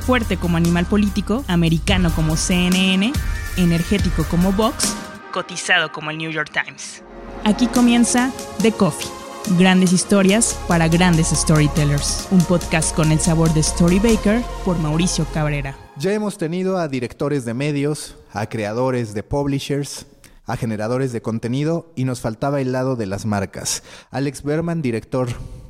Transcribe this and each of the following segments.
fuerte como animal político, americano como CNN, energético como Vox, cotizado como el New York Times. Aquí comienza The Coffee. Grandes historias para grandes storytellers. Un podcast con el sabor de Storybaker por Mauricio Cabrera. Ya hemos tenido a directores de medios, a creadores de publishers, a generadores de contenido y nos faltaba el lado de las marcas. Alex Berman, director,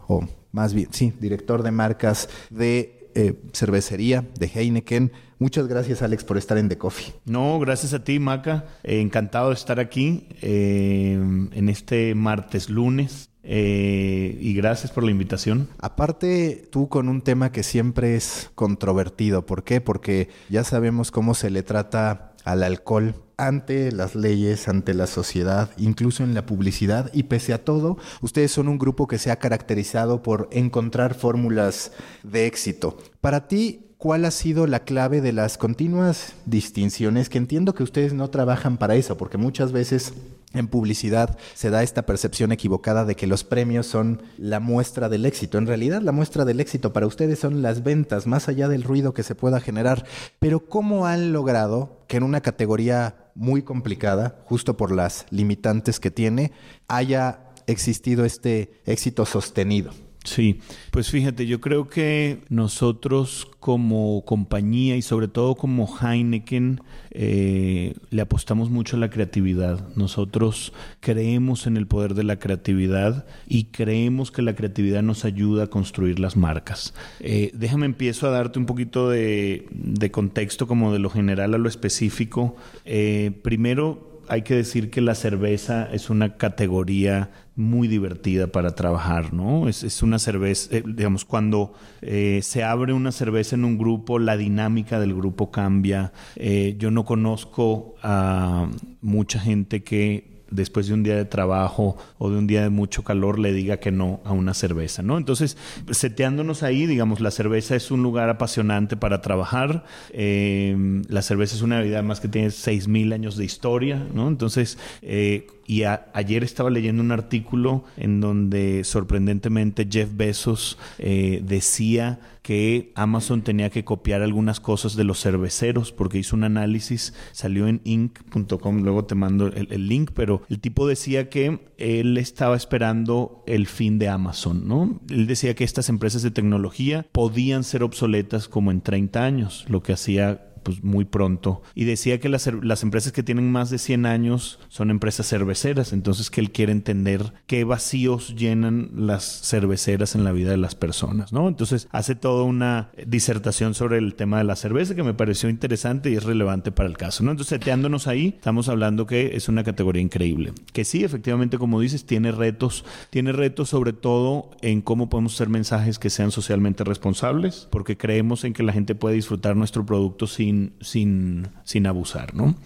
o más bien, sí, director de marcas de eh, cervecería de Heineken. Muchas gracias, Alex, por estar en The Coffee. No, gracias a ti, Maca. Eh, encantado de estar aquí eh, en este martes lunes. y gracias por la invitación. Aparte, tú con un tema que siempre es controvertido. ¿Por qué? Porque ya sabemos cómo se le trata al alcohol ante las leyes, ante la sociedad, incluso en la publicidad. Y pese a todo, ustedes son un grupo que se ha caracterizado por encontrar fórmulas de éxito. Para ti, ¿cuál ha sido la clave de las continuas distinciones? Que entiendo que ustedes no trabajan para eso, porque muchas veces en publicidad se da esta percepción equivocada de que los premios son la muestra del éxito. En realidad la muestra del éxito para ustedes son las ventas, más allá del ruido que se pueda generar. Pero ¿cómo han logrado que en una categoría muy complicada, justo por las limitantes que tiene, haya existido este éxito sostenido? Sí, pues fíjate, yo creo que nosotros como compañía y sobre todo como Heineken eh, le apostamos mucho a la creatividad. Nosotros creemos en el poder de la creatividad y creemos que la creatividad nos ayuda a construir las marcas. Eh, déjame empiezo a darte un poquito de, contexto como de lo general a lo específico. Eh, primero, hay que decir que la cerveza es una categoría muy divertida para trabajar, ¿no? Es, una cerveza, eh, digamos, cuando eh, se abre una cerveza en un grupo, la dinámica del grupo cambia. Eh, yo no conozco a mucha gente que después de un día de trabajo o de un día de mucho calor le diga que no a una cerveza, ¿no? Entonces, seteándonos ahí, digamos, la cerveza es un lugar apasionante para trabajar. La cerveza es una bebida más que tiene 6.000 años de historia, ¿no? Entonces, eh, y ayer estaba leyendo un artículo en donde sorprendentemente Jeff Bezos eh, decía que Amazon tenía que copiar algunas cosas de los cerveceros porque hizo un análisis, salió en inc.com, luego te mando el, link, pero el tipo decía que él estaba esperando el fin de Amazon, ¿no? Él decía que estas empresas de tecnología podían ser obsoletas como en 30 años, lo que hacía pues muy pronto. Y decía que las, las, empresas que tienen más de 100 años son empresas cerveceras, entonces que él quiere entender qué vacíos llenan las cerveceras en la vida de las personas, ¿no? Entonces hace toda una disertación sobre el tema de la cerveza que me pareció interesante y es relevante para el caso, ¿no? Entonces, seteándonos ahí, estamos hablando que es una categoría increíble. Que sí, efectivamente, como dices, tiene retos, tiene retos sobre todo en cómo podemos hacer mensajes que sean socialmente responsables, porque creemos en que la gente puede disfrutar nuestro producto sin sin, sin, abusar, ¿no?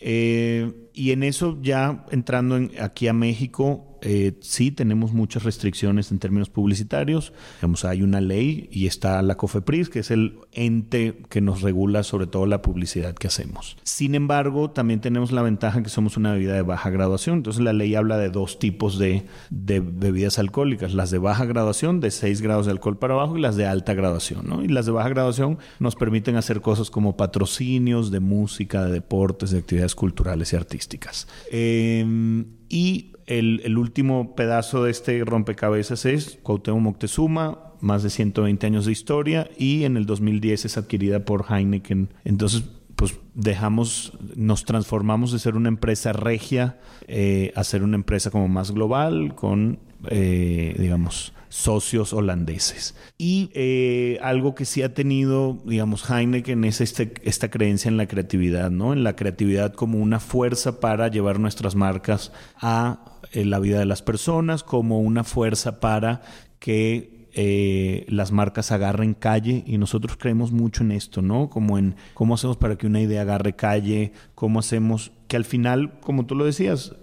Eh, y en eso ya entrando aquí a México, eh, sí tenemos muchas restricciones en términos publicitarios. Digamos, hay una ley y está la COFEPRIS, que es el ente que nos regula sobre todo la publicidad que hacemos. Sin embargo, también tenemos la ventaja que somos una bebida de baja graduación. Entonces, la ley habla de dos tipos de, de bebidas alcohólicas: las de baja graduación, de 6 grados de alcohol para abajo, y las de alta graduación. Y las de baja graduación nos permiten hacer cosas como patrocinios de música, de deportes, de actividades culturales y artísticas. Eh, y el, último pedazo de este rompecabezas es Cuauhtémoc Moctezuma, más de 120 años de historia y en el 2010 es adquirida por Heineken. Entonces, pues dejamos, nos transformamos de ser una empresa regia eh, a ser una empresa como más global con, eh, digamos, socios holandeses. Y eh, algo que sí ha tenido, digamos, Heineken es este, esta creencia en la creatividad, ¿no? En la creatividad como una fuerza para llevar nuestras marcas a eh, la vida de las personas, como una fuerza para que eh, las marcas agarren calle y nosotros creemos mucho en esto, ¿no? Como en cómo hacemos para que una idea agarre calle, cómo hacemos que al final, como tú lo decías,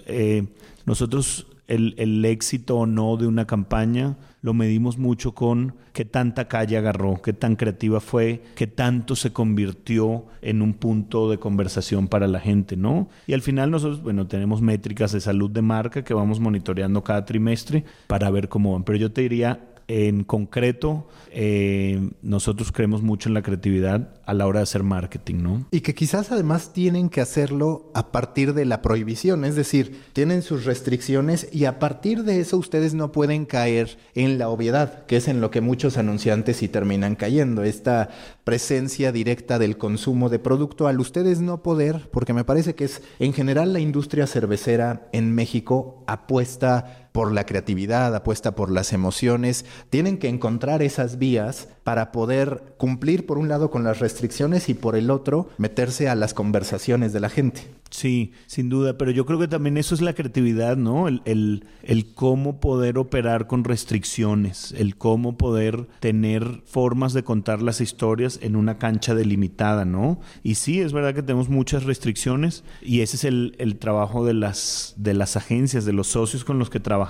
nosotros el, el, éxito o no de una campaña lo medimos mucho con qué tanta calle agarró, qué tan creativa fue, qué tanto se convirtió en un punto de conversación para la gente, ¿no? Y al final nosotros, bueno, tenemos métricas de salud de marca que vamos monitoreando cada trimestre para ver cómo van. Pero yo te diría, en concreto, eh, nosotros creemos mucho en la creatividad a la hora de hacer marketing, ¿no? Y que quizás además tienen que hacerlo a partir de la prohibición, es decir, tienen sus restricciones y a partir de eso ustedes no pueden caer en la obviedad, que es en lo que muchos anunciantes sí terminan cayendo, esta presencia directa del consumo de producto al ustedes no poder, porque me parece que es en general la industria cervecera en México apuesta por la creatividad, apuesta por las emociones, tienen que encontrar esas vías para poder cumplir por un lado con las restricciones y por el otro meterse a las conversaciones de la gente. Sí, sin duda, pero yo creo que también eso es la creatividad, ¿no? El, el, el, cómo poder operar con restricciones, el cómo poder tener formas de contar las historias en una cancha delimitada, ¿no? Y sí, es verdad que tenemos muchas restricciones y ese es el, el trabajo de las, de las agencias, de los socios con los que trabajamos.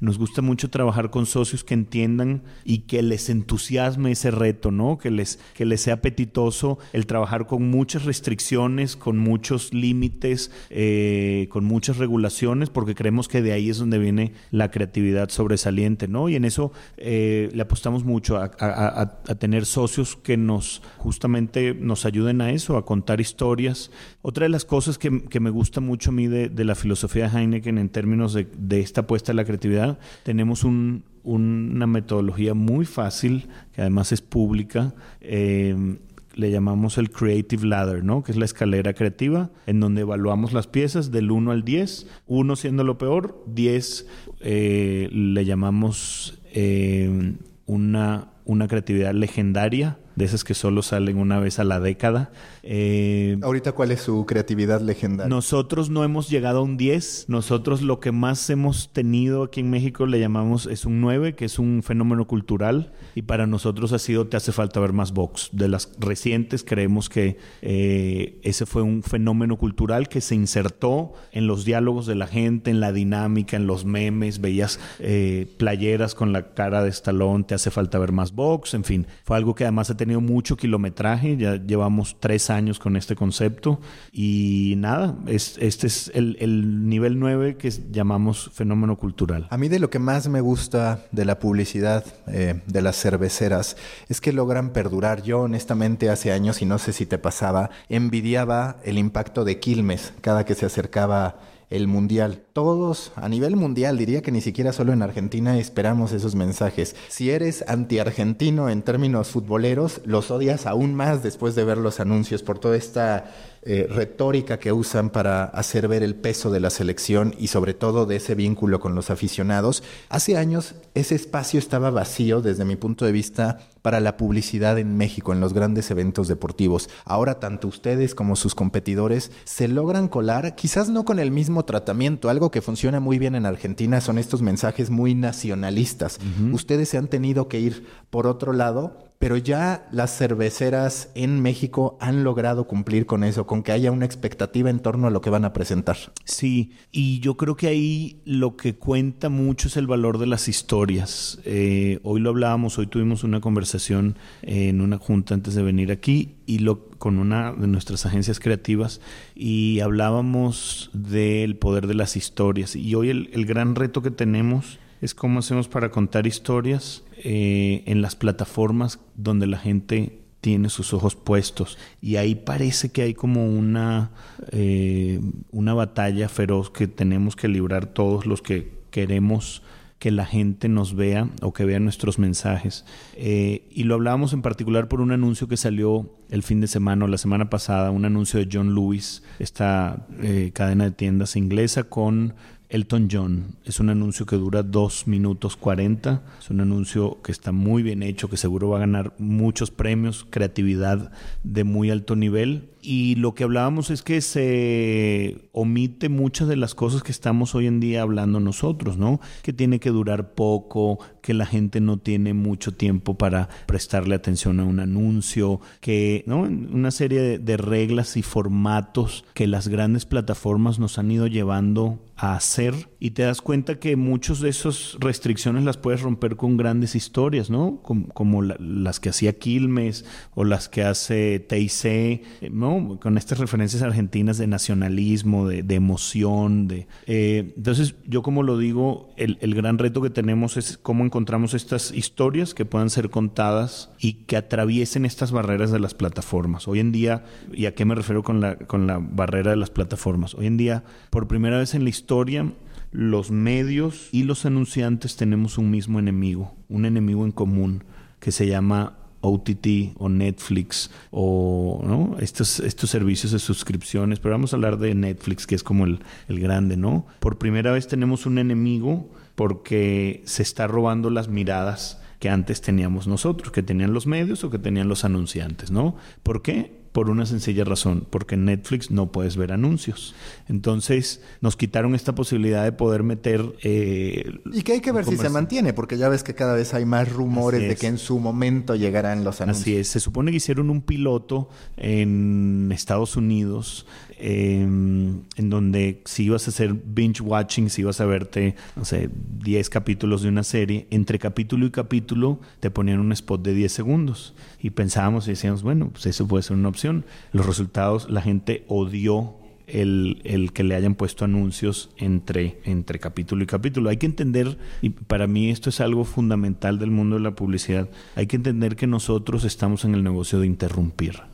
Nos gusta mucho trabajar con socios que entiendan y que les entusiasme ese reto, ¿no? Que les, que les sea apetitoso el trabajar con muchas restricciones, con muchos límites eh, con muchas regulaciones, porque creemos que de ahí es donde viene la creatividad sobresaliente, ¿no? Y en eso eh, le apostamos mucho a, tener socios que nos justamente nos ayuden a eso, a contar historias. Otra de las cosas que, me gusta mucho a mí de, la filosofía de Heineken en términos de, esta apuesta la creatividad, tenemos una metodología muy fácil, que además es pública, eh, le llamamos el Creative Ladder, ¿no? Que es la escalera creativa, en donde evaluamos las piezas del 1 al 10, 1 siendo lo peor, 10 eh, le llamamos eh, una, una creatividad legendaria, de esas que solo salen una vez a la década. Eh, Ahorita, ¿cuál es su creatividad legendaria? Nosotros no hemos llegado a un 10. Nosotros lo que más hemos tenido aquí en México le llamamos es un 9, que es un fenómeno cultural. Y para nosotros ha sido, te hace falta ver más box. De las recientes creemos que eh, ese fue un fenómeno cultural que se insertó en los diálogos de la gente, en la dinámica, en los memes. Veías eh, playeras con la cara de estalón, te hace falta ver más box. En fin, fue algo que además ha tenido mucho kilometraje. Ya llevamos tres años años con este concepto y nada, es, este es el, nivel 9 que llamamos fenómeno cultural. A mí de lo que más me gusta de la publicidad eh, de las cerveceras es que logran perdurar. Yo honestamente hace años, y no sé si te pasaba, envidiaba el impacto de Quilmes cada que se acercaba el mundial. Todos a nivel mundial, diría que ni siquiera solo en Argentina esperamos esos mensajes. Si eres anti-argentino en términos futboleros, los odias aún más después de ver los anuncios por toda esta eh, retórica que usan para hacer ver el peso de la selección y sobre todo de ese vínculo con los aficionados. Hace años ese espacio estaba vacío desde mi punto de vista para la publicidad en México en los grandes eventos deportivos. Ahora tanto ustedes como sus competidores se logran colar, quizás no con el mismo tratamiento. Algo que funciona muy bien en Argentina son estos mensajes muy nacionalistas. Ustedes se han tenido que ir por otro lado pero ya las cerveceras en México han logrado cumplir con eso, con que haya una expectativa en torno a lo que van a presentar. Sí, y yo creo que ahí lo que cuenta mucho es el valor de las historias. Eh, hoy lo hablábamos, hoy tuvimos una conversación en una junta antes de venir aquí y lo, con una de nuestras agencias creativas y hablábamos del poder de las historias. Y hoy el, el gran reto que tenemos es cómo hacemos para contar historias eh, en las plataformas donde la gente tiene sus ojos puestos. Y ahí parece que hay como una, eh, una batalla feroz que tenemos que librar todos los que queremos que la gente nos vea o que vea nuestros mensajes. Eh, y lo hablábamos en particular por un anuncio que salió el fin de semana o la semana pasada, un anuncio de John Lewis, esta cadena de tiendas inglesa con Elton John. Es un anuncio que dura 2 minutos 40. Es un anuncio que está muy bien hecho, que seguro va a ganar muchos premios, creatividad de muy alto nivel y lo que hablábamos es que se omite muchas de las cosas que estamos hoy en día hablando nosotros, ¿no? Que tiene que durar poco, que la gente no tiene mucho tiempo para prestarle atención a un anuncio, que, ¿no? Una serie de, reglas y formatos que las grandes plataformas nos han ido llevando a hacer y te das cuenta que muchas de esas restricciones las puedes romper con grandes historias, ¿no? Como, las que hacía Quilmes o las que hace TIC, ¿no? Con estas referencias argentinas de nacionalismo, de, emoción, de... Eh, entonces, yo como lo digo, el, el, gran reto que tenemos es cómo encontramos estas historias que puedan ser contadas y que atraviesen estas barreras de las plataformas. Hoy en día, ¿y a qué me refiero con la, con la barrera de las plataformas? Hoy en día, por primera vez en la historia, los medios y los anunciantes tenemos un mismo enemigo, un enemigo en común que se llama OTT o Netflix o ¿no? estos, estos servicios de suscripciones, pero vamos a hablar de Netflix, que es como el, el grande, ¿no? Por primera vez tenemos un enemigo porque se está robando las miradas que antes teníamos nosotros, que tenían los medios o que tenían los anunciantes, ¿no? ¿Por qué? Por una sencilla razón, porque en Netflix no puedes ver anuncios. Entonces nos quitaron esta posibilidad de poder meter... Eh, y que hay que ver si se mantiene, porque ya ves que cada vez hay más rumores de que en su momento llegarán los anuncios. Así es, se supone que hicieron un piloto en Estados Unidos em, en donde si ibas a hacer binge watching, si ibas a verte, no sé, 10 capítulos de una serie, entre capítulo y capítulo te ponían un spot de 10 segundos. Y pensábamos y decíamos, bueno, pues eso puede ser una opción los resultados, la gente odió el, el, que le hayan puesto anuncios entre, entre capítulo y capítulo. Hay que entender, y para mí esto es algo fundamental del mundo de la publicidad, hay que entender que nosotros estamos en el negocio de interrumpir.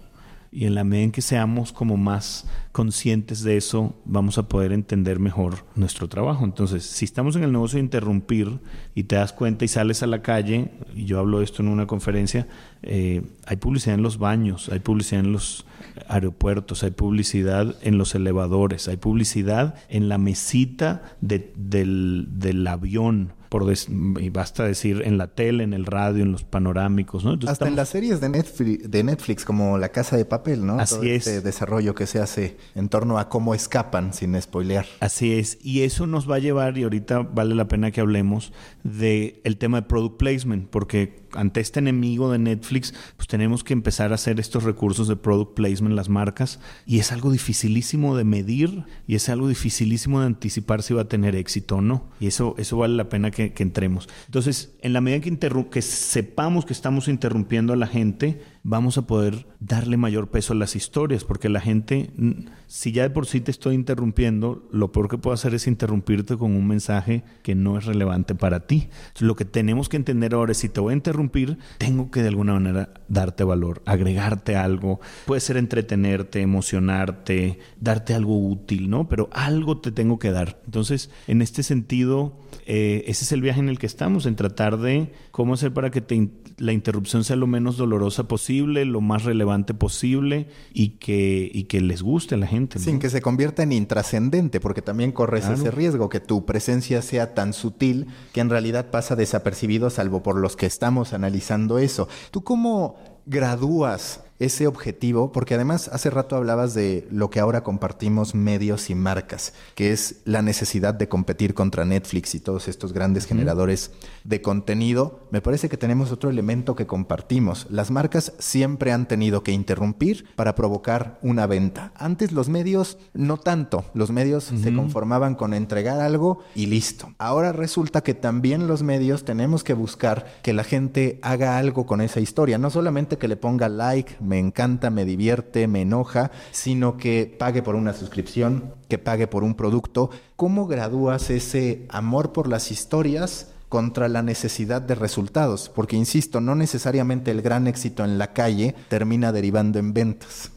Y en la medida en que seamos como más conscientes de eso, vamos a poder entender mejor nuestro trabajo. Entonces, si estamos en el negocio de interrumpir y te das cuenta y sales a la calle, y yo hablo de esto en una conferencia, eh, hay publicidad en los baños, hay publicidad en los aeropuertos, hay publicidad en los elevadores, hay publicidad en la mesita del, del avión por y basta decir en la tele, en el radio, en los panorámicos, ¿no? Hasta en las series de Netflix, de Netflix, como La Casa de Papel, ¿no? Así es. Este desarrollo que se hace en torno a cómo escapan, sin spoilear. Así es. Y eso nos va a llevar, y ahorita vale la pena que hablemos, de el tema de product placement, porque ante este enemigo de Netflix, pues tenemos que empezar a hacer estos recursos de product placement las marcas y es algo dificilísimo de medir y es algo dificilísimo de anticipar si va a tener éxito o no. Y eso, eso vale la pena que, entremos. Entonces, en la medida que, que sepamos que estamos interrumpiendo a la gente, vamos a poder darle mayor peso a las historias, porque la gente, si ya de por sí te estoy interrumpiendo, lo peor que puedo hacer es interrumpirte con un mensaje que no es relevante para ti. lo que tenemos que entender ahora es, si te voy a interrumpir, tengo que de alguna manera darte valor, agregarte algo, puede ser entretenerte, emocionarte, darte algo útil, ¿no? Pero algo te tengo que dar. Entonces, en este sentido, eh, ese es el viaje en el que estamos, en tratar de cómo hacer para que la interrupción sea lo menos dolorosa posible, lo más relevante posible y que, y que les guste a la gente. Sin que se convierta en intrascendente, porque también corres ese riesgo, que tu presencia sea tan sutil que en realidad pasa desapercibido, salvo por los que estamos analizando eso. ¿Tú cómo gradúas ese objetivo, porque además hace rato hablabas de lo que ahora compartimos medios y marcas, que es la necesidad de competir contra Netflix y todos estos grandes generadores de contenido. Me parece que tenemos otro elemento que compartimos. Las marcas siempre han tenido que interrumpir para provocar una venta. Antes los medios no tanto, los medios se conformaban con entregar algo y listo. Ahora resulta que también los medios tenemos que buscar que la gente haga algo con esa historia, no solamente que le ponga like, me encanta, me divierte, me enoja, sino que pague por una suscripción, que pague por un producto. ¿Cómo gradúas ese amor por las historias? contra la necesidad de resultados, porque insisto, no necesariamente el gran éxito en la calle termina derivando en ventas.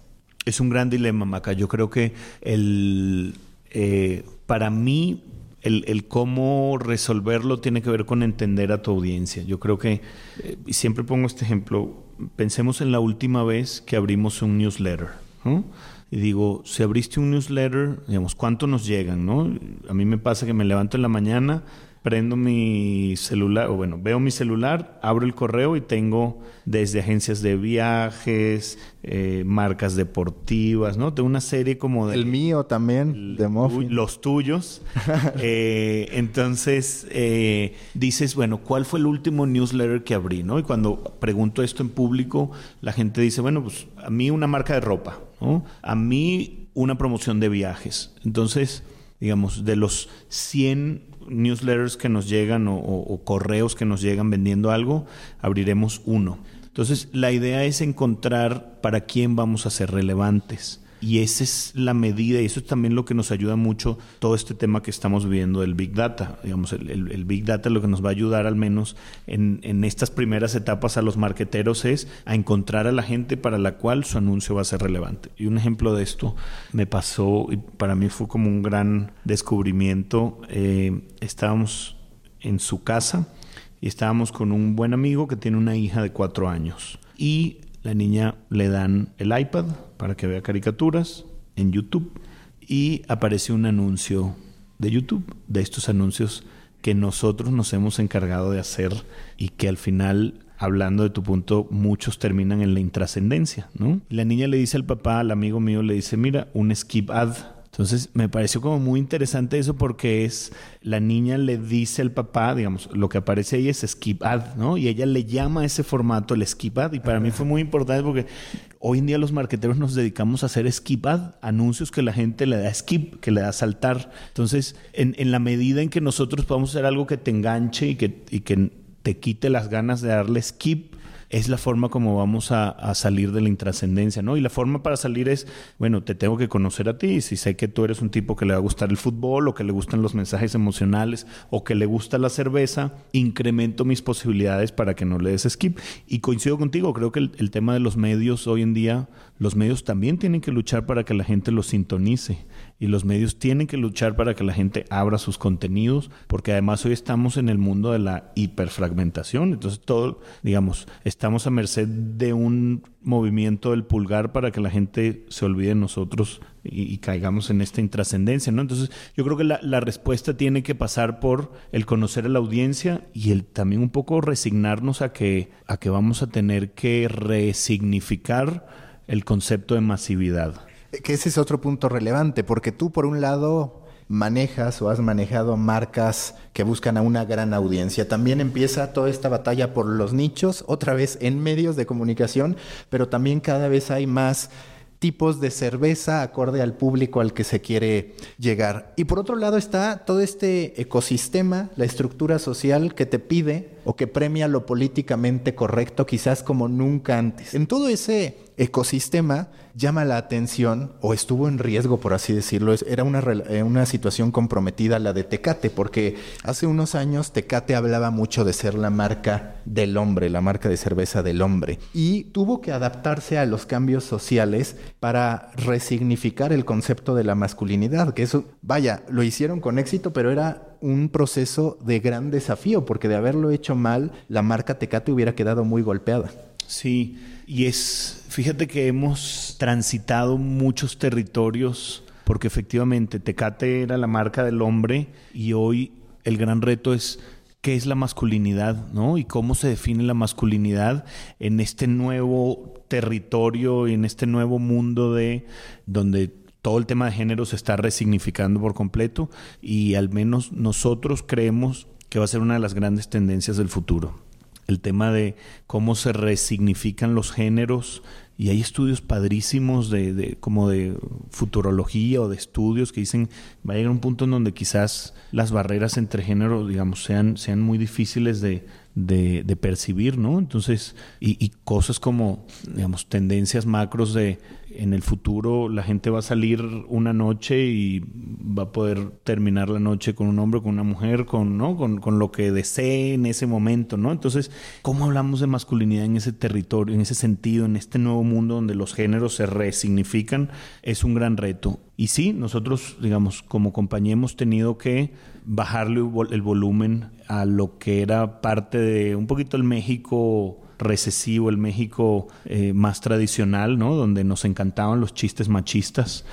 Es un gran dilema, Maca. Yo creo que el, eh, para mí el, cómo resolverlo tiene que ver con entender a tu audiencia. Yo creo que, eh, siempre pongo este ejemplo, pensemos en la última vez que abrimos un newsletter. Y digo, si abriste un newsletter, digamos, ¿cuánto nos llegan? ¿no? A mí me pasa que me levanto en la mañana, prendo mi celular, o bueno, veo mi celular, abro el correo y tengo desde agencias de viajes, eh, marcas deportivas, ¿no? De una serie como de... El mío también, de Muffin. Los tuyos. Eh, entonces, eh, dices, bueno, ¿cuál fue el último newsletter que abrí, no? Y cuando pregunto esto en público, la gente dice, bueno, pues a mí una marca de ropa, ¿no? A mí una promoción de viajes. Entonces, digamos, de los 100 newsletters que nos llegan o, correos que nos llegan vendiendo algo, abriremos uno. Entonces, la idea es encontrar para quién vamos a ser relevantes. Y esa es la medida, y eso es también lo que nos ayuda mucho todo este tema que estamos viviendo del Big Data. Digamos, el, Big Data lo que nos va a ayudar al menos en, estas primeras etapas a los marqueteros es a encontrar a la gente para la cual su anuncio va a ser relevante. Y un ejemplo de esto me pasó y para mí fue como un gran descubrimiento. Eh, estábamos en su casa y estábamos con un buen amigo que tiene una hija de cuatro años. Y la niña le dan el iPad para que vea caricaturas en YouTube y aparece un anuncio de YouTube, de estos anuncios que nosotros nos hemos encargado de hacer y que al final, hablando de tu punto, muchos terminan en la intrascendencia, ¿no? la niña le dice al papá, al amigo mío, le dice, mira, un skip ad entonces me pareció como muy interesante eso porque es la niña le dice al papá, digamos, lo que aparece ahí es skip ad, ¿no? Y ella le llama a ese formato el skip ad y para mí fue muy importante porque hoy en día los marqueteros nos dedicamos a hacer skip ad, anuncios que la gente le da skip, que le da saltar. Entonces, en, en la medida en que nosotros podamos hacer algo que te enganche y que, y que te quite las ganas de darle skip, es la forma como vamos a, salir de la intrascendencia, ¿no? Y la forma para salir es, bueno, te tengo que conocer a ti, si sé que tú eres un tipo que le va a gustar el fútbol o que le gustan los mensajes emocionales o que le gusta la cerveza, incremento mis posibilidades para que no le des skip. Y coincido contigo, creo que el, el tema de los medios hoy en día, los medios también tienen que luchar para que la gente los sintonice y los medios tienen que luchar para que la gente abra sus contenidos, porque además hoy estamos en el mundo de la hiperfragmentación, entonces todo, digamos, estamos a merced de un movimiento del pulgar para que la gente se olvide de nosotros y, caigamos en esta intrascendencia, ¿no? Entonces, yo creo que la, la, respuesta tiene que pasar por el conocer a la audiencia y el también un poco resignarnos a que, a que vamos a tener que resignificar el concepto de masividad. Que ese es otro punto relevante, porque tú por un lado manejas o has manejado marcas que buscan a una gran audiencia. También empieza toda esta batalla por los nichos, otra vez en medios de comunicación, pero también cada vez hay más tipos de cerveza acorde al público al que se quiere llegar. Y por otro lado está todo este ecosistema, la estructura social que te pide o que premia lo políticamente correcto quizás como nunca antes. En todo ese ecosistema llama la atención o estuvo en riesgo, por así decirlo. Era una, eh, una situación comprometida la de Tecate, porque hace unos años Tecate hablaba mucho de ser la marca del hombre, la marca de cerveza del hombre, y tuvo que adaptarse a los cambios sociales para resignificar el concepto de la masculinidad, que eso, vaya, lo hicieron con éxito, pero era un proceso de gran desafío, porque de haberlo hecho mal, la marca Tecate hubiera quedado muy golpeada. Sí, y es, fíjate que hemos transitado muchos territorios, porque efectivamente Tecate era la marca del hombre y hoy el gran reto es qué es la masculinidad, ¿no? Y cómo se define la masculinidad en este nuevo territorio y en este nuevo mundo de donde todo el tema de género se está resignificando por completo y al menos nosotros creemos que va a ser una de las grandes tendencias del futuro. El tema de cómo se resignifican los géneros y hay estudios padrísimos de, como de futurología o de estudios que dicen va a llegar un punto en donde quizás las barreras entre género, digamos, sean, sean muy difíciles de, de, percibir, ¿no? Entonces, y, y, cosas como, digamos, tendencias macros de en el futuro la gente va a salir una noche y va a poder terminar la noche con un hombre, con una mujer, con, ¿no? con, con lo que desee en ese momento, ¿no? Entonces, ¿cómo hablamos de masculinidad en ese territorio, en ese sentido, en este nuevo mundo donde los géneros se resignifican? Es un gran reto. Y sí, nosotros, digamos, como compañía hemos tenido que bajarle el volumen a lo que era parte de un poquito el México recesivo, el México eh, más tradicional, ¿no? Donde nos encantaban los chistes machistas.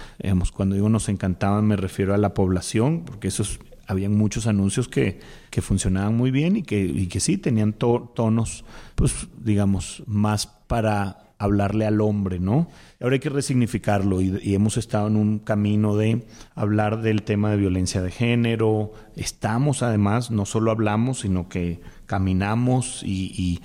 cuando digo nos encantaban me refiero a la población, porque esos habían muchos anuncios que, que funcionaban muy bien y que, y que sí tenían tonos, pues digamos, más para hablarle al hombre, ¿no? Ahora hay que resignificarlo y, hemos estado en un camino de hablar del tema de violencia de género. Estamos además, no solo hablamos, sino que caminamos y,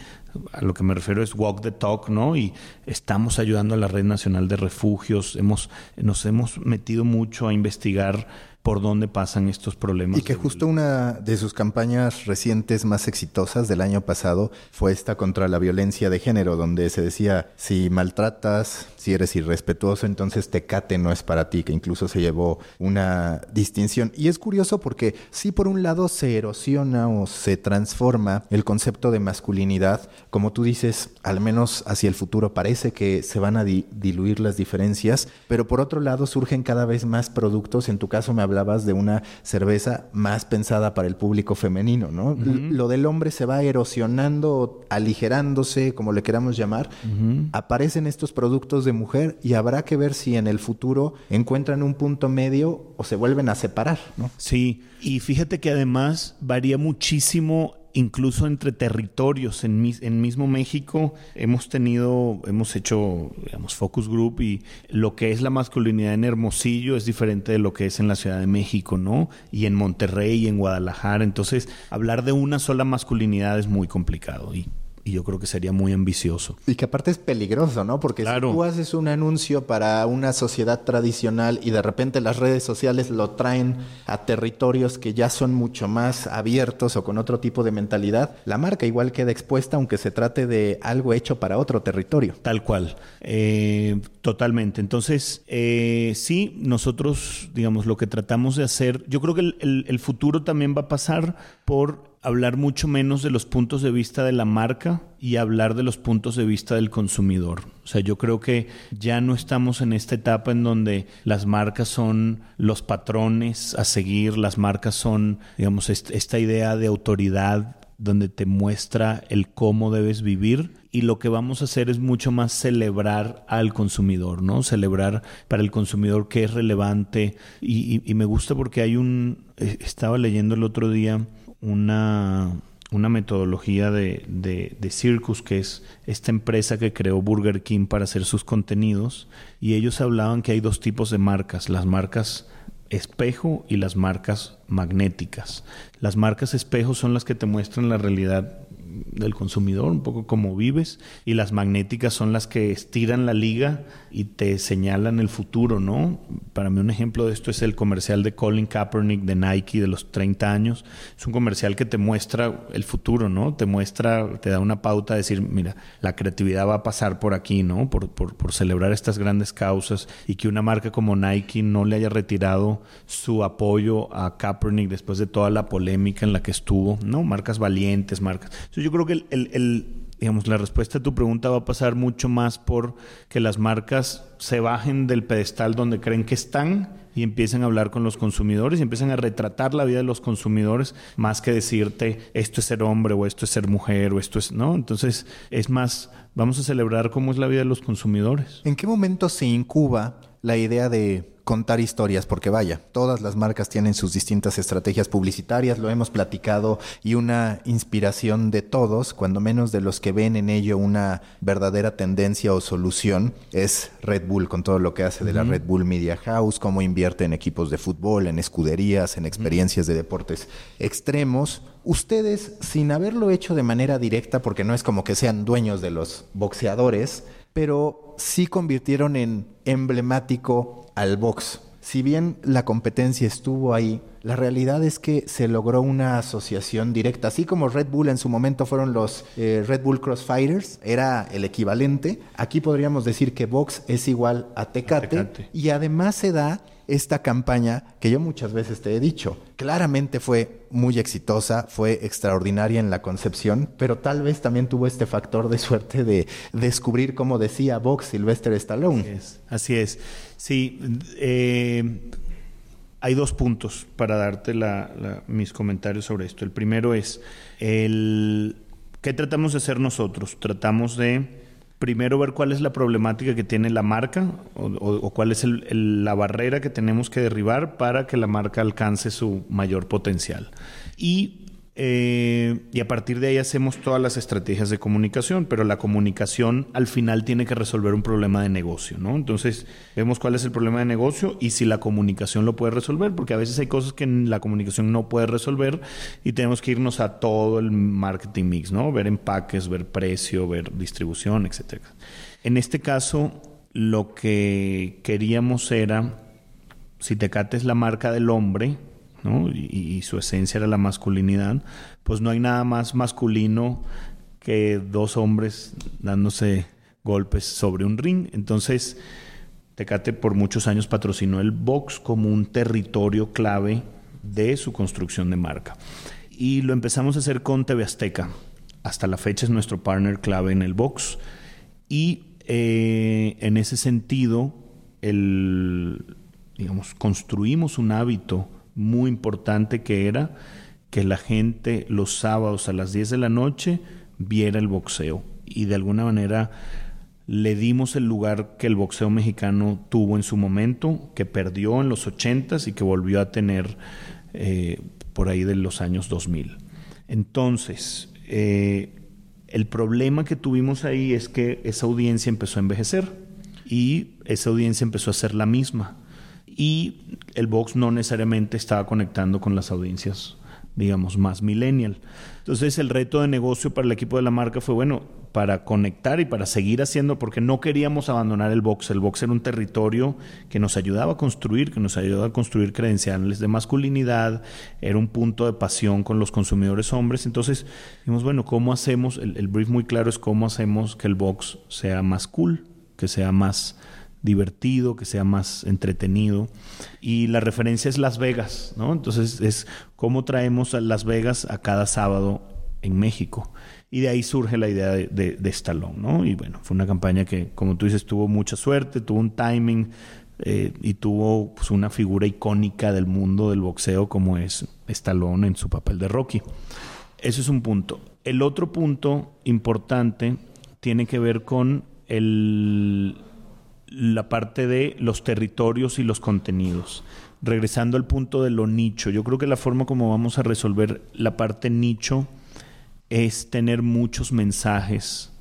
a lo que me refiero es walk the talk, ¿no? Y estamos ayudando a la Red Nacional de Refugios, hemos, nos hemos metido mucho a investigar por dónde pasan estos problemas. Y que justo una de sus campañas recientes más exitosas del año pasado fue esta contra la violencia de género, donde se decía, si maltratas, si eres irrespetuoso, entonces Tecate no es para ti, que incluso se llevó una distinción. Y es curioso porque si por un lado se erosiona o se transforma el concepto de masculinidad, como tú dices, al menos hacia el futuro parece que se van a diluir las diferencias, pero por otro lado surgen cada vez más productos, en tu caso me hablabas de una cerveza más pensada para el público femenino, ¿no? Lo del hombre se va erosionando, aligerándose, como le queramos llamar, aparecen estos productos de mujer y habrá que ver si en el futuro encuentran un punto medio o se vuelven a separar, ¿no? Sí, y fíjate que además varía muchísimo incluso entre territorios. En, en mismo México hemos tenido, hemos hecho, digamos, focus group y lo que es la masculinidad en Hermosillo es diferente de lo que es en la Ciudad de México, ¿no? Y en Monterrey y en Guadalajara. Entonces, hablar de una sola masculinidad es muy complicado y y yo creo que sería muy ambicioso. Y que aparte es peligroso, ¿no? Porque si tú haces un anuncio para una sociedad tradicional y de repente las redes sociales lo traen a territorios que ya son mucho más abiertos o con otro tipo de mentalidad, la marca igual queda expuesta aunque se trate de algo hecho para otro territorio. Tal cual, eh, totalmente. Entonces, eh, sí, nosotros, digamos, lo que tratamos de hacer, yo creo que el futuro también va a pasar por hablar mucho menos de los puntos de vista de la marca y hablar de los puntos de vista del consumidor. O sea, yo creo que ya no estamos en esta etapa en donde las marcas son los patrones a seguir, las marcas son, digamos, esta idea de autoridad donde te muestra el cómo debes vivir y lo que vamos a hacer es mucho más celebrar al consumidor, ¿no? Celebrar para el consumidor que es relevante y, y me gusta porque hay un, eh, estaba leyendo el otro día una, una metodología de, de, Circus, que es esta empresa que creó Burger King para hacer sus contenidos, y ellos hablaban que hay dos tipos de marcas, las marcas espejo y las marcas magnéticas. Las marcas espejo son las que te muestran la realidad del consumidor, un poco como vives, y las magnéticas son las que estiran la liga y te señalan el futuro, ¿no? Para mí un ejemplo de esto es el comercial de Colin Kaepernick de Nike de los 30 años. Es un comercial que te muestra el futuro, ¿no? Te muestra, te da una pauta de decir, mira, la creatividad va a pasar por aquí, ¿no? Por, por, por celebrar estas grandes causas y que una marca como Nike no le haya retirado su apoyo a Kaepernick después de toda la polémica en la que estuvo, ¿no? Marcas valientes, marcas yo creo que el, digamos, la respuesta a tu pregunta va a pasar mucho más por que las marcas se bajen del pedestal donde creen que están y empiecen a hablar con los consumidores y empiecen a retratar la vida de los consumidores más que decirte esto es ser hombre o esto es ser mujer o esto es, ¿no? Entonces es más, vamos a celebrar cómo es la vida de los consumidores. ¿En qué momento se incuba la idea de contar historias, porque vaya, todas las marcas tienen sus distintas estrategias publicitarias, lo hemos platicado, y una inspiración de todos, cuando menos de los que ven en ello una verdadera tendencia o solución, es Red Bull, con todo lo que hace de la Red Bull Media House, cómo invierte en equipos de fútbol, en escuderías, en experiencias de deportes extremos. Ustedes, sin haberlo hecho de manera directa, porque no es como que sean dueños de los boxeadores, pero sí convirtieron en emblemático al box. Si bien la competencia estuvo ahí, la realidad es que se logró una asociación directa, así como Red Bull en su momento fueron los eh, Red Bull Crossfighters, era el equivalente. Aquí podríamos decir que Box es igual a Tecate. y además se da esta campaña que yo muchas veces te he dicho, claramente fue muy exitosa, fue extraordinaria en la concepción, pero tal vez también tuvo este factor de suerte de descubrir, como decía Vox Sylvester Stallone. Así es, así es. sí. Eh, hay dos puntos para darte mis comentarios sobre esto. El primero es el ¿qué tratamos de hacer nosotros? Tratamos de primero ver cuál es la problemática que tiene la marca o, cuál es la barrera que tenemos que derribar para que la marca alcance su mayor potencial. Y eh, y a partir de ahí hacemos todas las estrategias de comunicación, pero la comunicación al final tiene que resolver un problema de negocio, ¿no? Entonces vemos cuál es el problema de negocio y si la comunicación lo puede resolver, porque a veces hay cosas que la comunicación no puede resolver y tenemos que irnos a todo el marketing mix, ¿no? Ver empaques, ver precio, ver distribución, etc. En este caso, lo que queríamos era si Tecate es la marca del hombre, y, su esencia era la masculinidad, pues no hay nada más masculino que dos hombres dándose golpes sobre un ring. Entonces, Tecate por muchos años patrocinó el box como un territorio clave de su construcción de marca. Y lo empezamos a hacer con TV Azteca. Hasta la fecha es nuestro partner clave en el box. Y eh, en ese sentido, el, digamos, construimos un hábito muy importante que era que la gente los sábados a las 10 de la noche viera el boxeo. Y de alguna manera le dimos el lugar que el boxeo mexicano tuvo en su momento, que perdió en los 80s y que volvió a tener eh, por ahí de los años 2000. Entonces, eh, el problema que tuvimos ahí es que esa audiencia empezó a envejecer y esa audiencia empezó a ser la misma. Y el box no necesariamente estaba conectando con las audiencias, digamos, más millennial. Entonces el reto de negocio para el equipo de la marca fue, bueno, para conectar y para seguir haciendo, porque no queríamos abandonar el box. El box era un territorio que nos ayudaba a construir, que nos ayudaba a construir credenciales de masculinidad, era un punto de pasión con los consumidores hombres. Entonces, dijimos, bueno, ¿cómo hacemos? El, el brief muy claro es cómo hacemos que el box sea más cool, que sea más divertido, que sea más entretenido. Y la referencia es Las Vegas, ¿no? Entonces es cómo traemos a Las Vegas a cada sábado en México. Y de ahí surge la idea de, Stallone, ¿no? Y bueno, fue una campaña que, como tú dices, tuvo mucha suerte, tuvo un timing eh, y tuvo pues, una figura icónica del mundo del boxeo como es Stallone en su papel de Rocky. Eso es un punto. El otro punto importante tiene que ver con el, la parte de los territorios y los contenidos. Regresando al punto de lo nicho, yo creo que la forma como vamos a resolver la parte nicho es tener muchos mensajes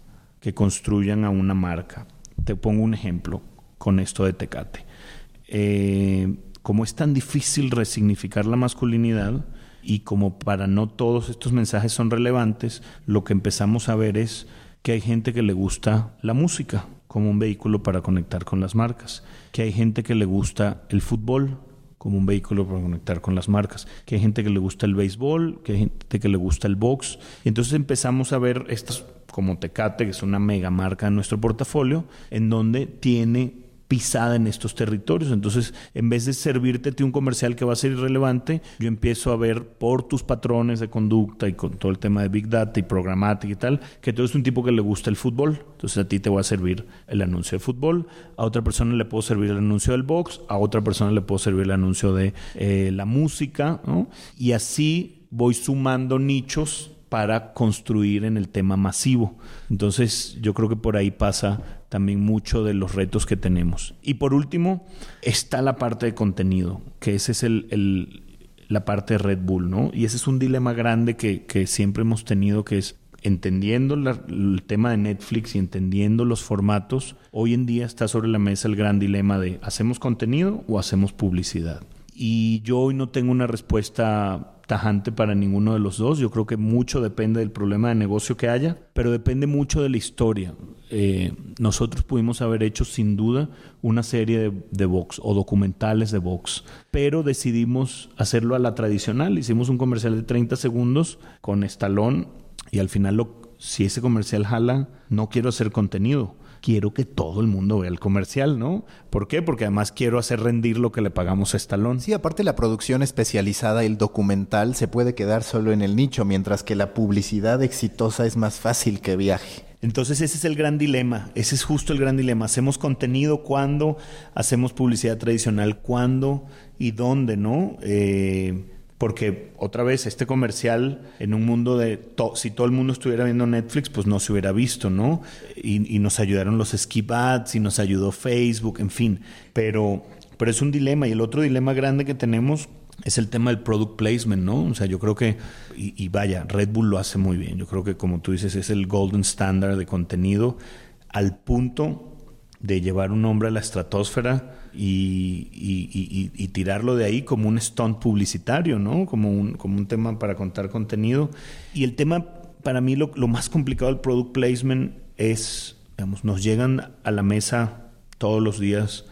que construyan a una marca. Te pongo un ejemplo con esto de Tecate. Eh, como es tan difícil resignificar la masculinidad y como para no todos estos mensajes son relevantes, lo que empezamos a ver es que hay gente que le gusta la música como un vehículo para conectar con las marcas, que hay gente que le gusta el fútbol como un vehículo para conectar con las marcas. Que hay gente que le gusta el béisbol, que hay gente que le gusta el box. Y entonces empezamos a ver estas como Tecate, que es una mega marca en nuestro portafolio, en donde tiene pisada en estos territorios. Entonces, en vez de servirte un comercial que va a ser irrelevante, yo empiezo a ver por tus patrones de conducta y con todo el tema de Big Data y programática y tal, que tú eres un tipo que le gusta el fútbol. Entonces, a ti te va a servir el anuncio de fútbol, a otra persona le puedo servir el anuncio del box, a otra persona le puedo servir el anuncio de eh, la música, ¿no? Y así voy sumando nichos para construir en el tema masivo. Entonces, yo creo que por ahí pasa también mucho de los retos que tenemos. Y por último, está la parte de contenido, que ese es el, la parte de Red Bull, ¿no? Y ese es un dilema grande que, que siempre hemos tenido, que es entendiendo el tema de Netflix y entendiendo los formatos, hoy en día está sobre la mesa el gran dilema de ¿hacemos contenido o hacemos publicidad? Y yo hoy no tengo una respuesta tajante para ninguno de los dos. Yo creo que mucho depende del problema de negocio que haya, pero depende mucho de la historia. Eh, nosotros pudimos haber hecho sin duda una serie de, de box o documentales de box, pero decidimos hacerlo a la tradicional. Hicimos un comercial de 30 segundos con estalón y al final lo, si ese comercial jala, no quiero hacer contenido quiero que todo el mundo vea el comercial, ¿no? ¿Por qué? Porque además quiero hacer rendir lo que le pagamos a Estalón. Sí, aparte la producción especializada, el documental, se puede quedar solo en el nicho, mientras que la publicidad exitosa es más fácil que viaje. Entonces ese es el gran dilema, ese es justo el gran dilema. Hacemos contenido cuando, hacemos publicidad tradicional cuándo y dónde, ¿no? Eh, porque otra vez, este comercial en un mundo de... si todo el mundo estuviera viendo Netflix, pues no se hubiera visto, ¿no? Y, nos ayudaron los skip ads y nos ayudó Facebook, en fin. Pero, pero es un dilema. Y el otro dilema grande que tenemos es el tema del product placement, ¿no? O sea, yo creo que, y, y, vaya, Red Bull lo hace muy bien. Yo creo que, como tú dices, es el golden standard de contenido al punto de llevar un hombre a la estratosfera y, tirarlo de ahí como un stunt publicitario, ¿no? Como un, como un tema para contar contenido. Y el tema, para mí, lo, más complicado del product placement es, digamos, nos llegan a la mesa todos los días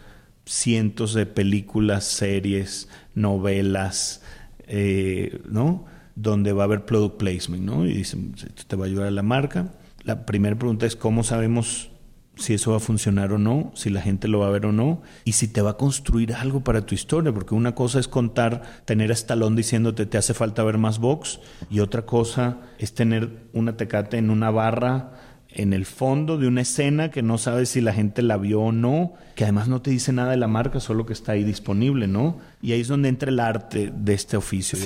cientos de películas, series, novelas, eh, ¿no? Donde va a haber product placement, ¿no? Y dicen, esto te va a ayudar a la marca. La primera pregunta es cómo sabemos si eso va a funcionar o no, si la gente lo va a ver o no, y si te va a construir algo para tu historia, porque una cosa es contar, tener a Stallone diciéndote te hace falta ver más box, y otra cosa es tener una tecate en una barra en el fondo de una escena que no sabes si la gente la vio o no, que además no te dice nada de la marca, solo que está ahí disponible, ¿no? Y ahí es donde entra el arte de este oficio.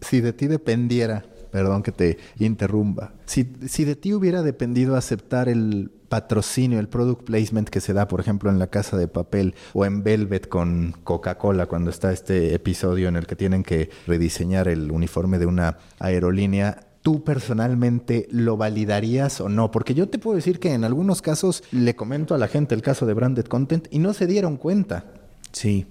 Si de ti dependiera, perdón que te interrumpa, si, si de ti hubiera dependido aceptar el patrocinio, el product placement que se da, por ejemplo, en la casa de papel o en Velvet con Coca-Cola, cuando está este episodio en el que tienen que rediseñar el uniforme de una aerolínea, ¿Tú personalmente lo validarías o no? Porque yo te puedo decir que en algunos casos le comento a la gente el caso de branded content y no se dieron cuenta. Sí,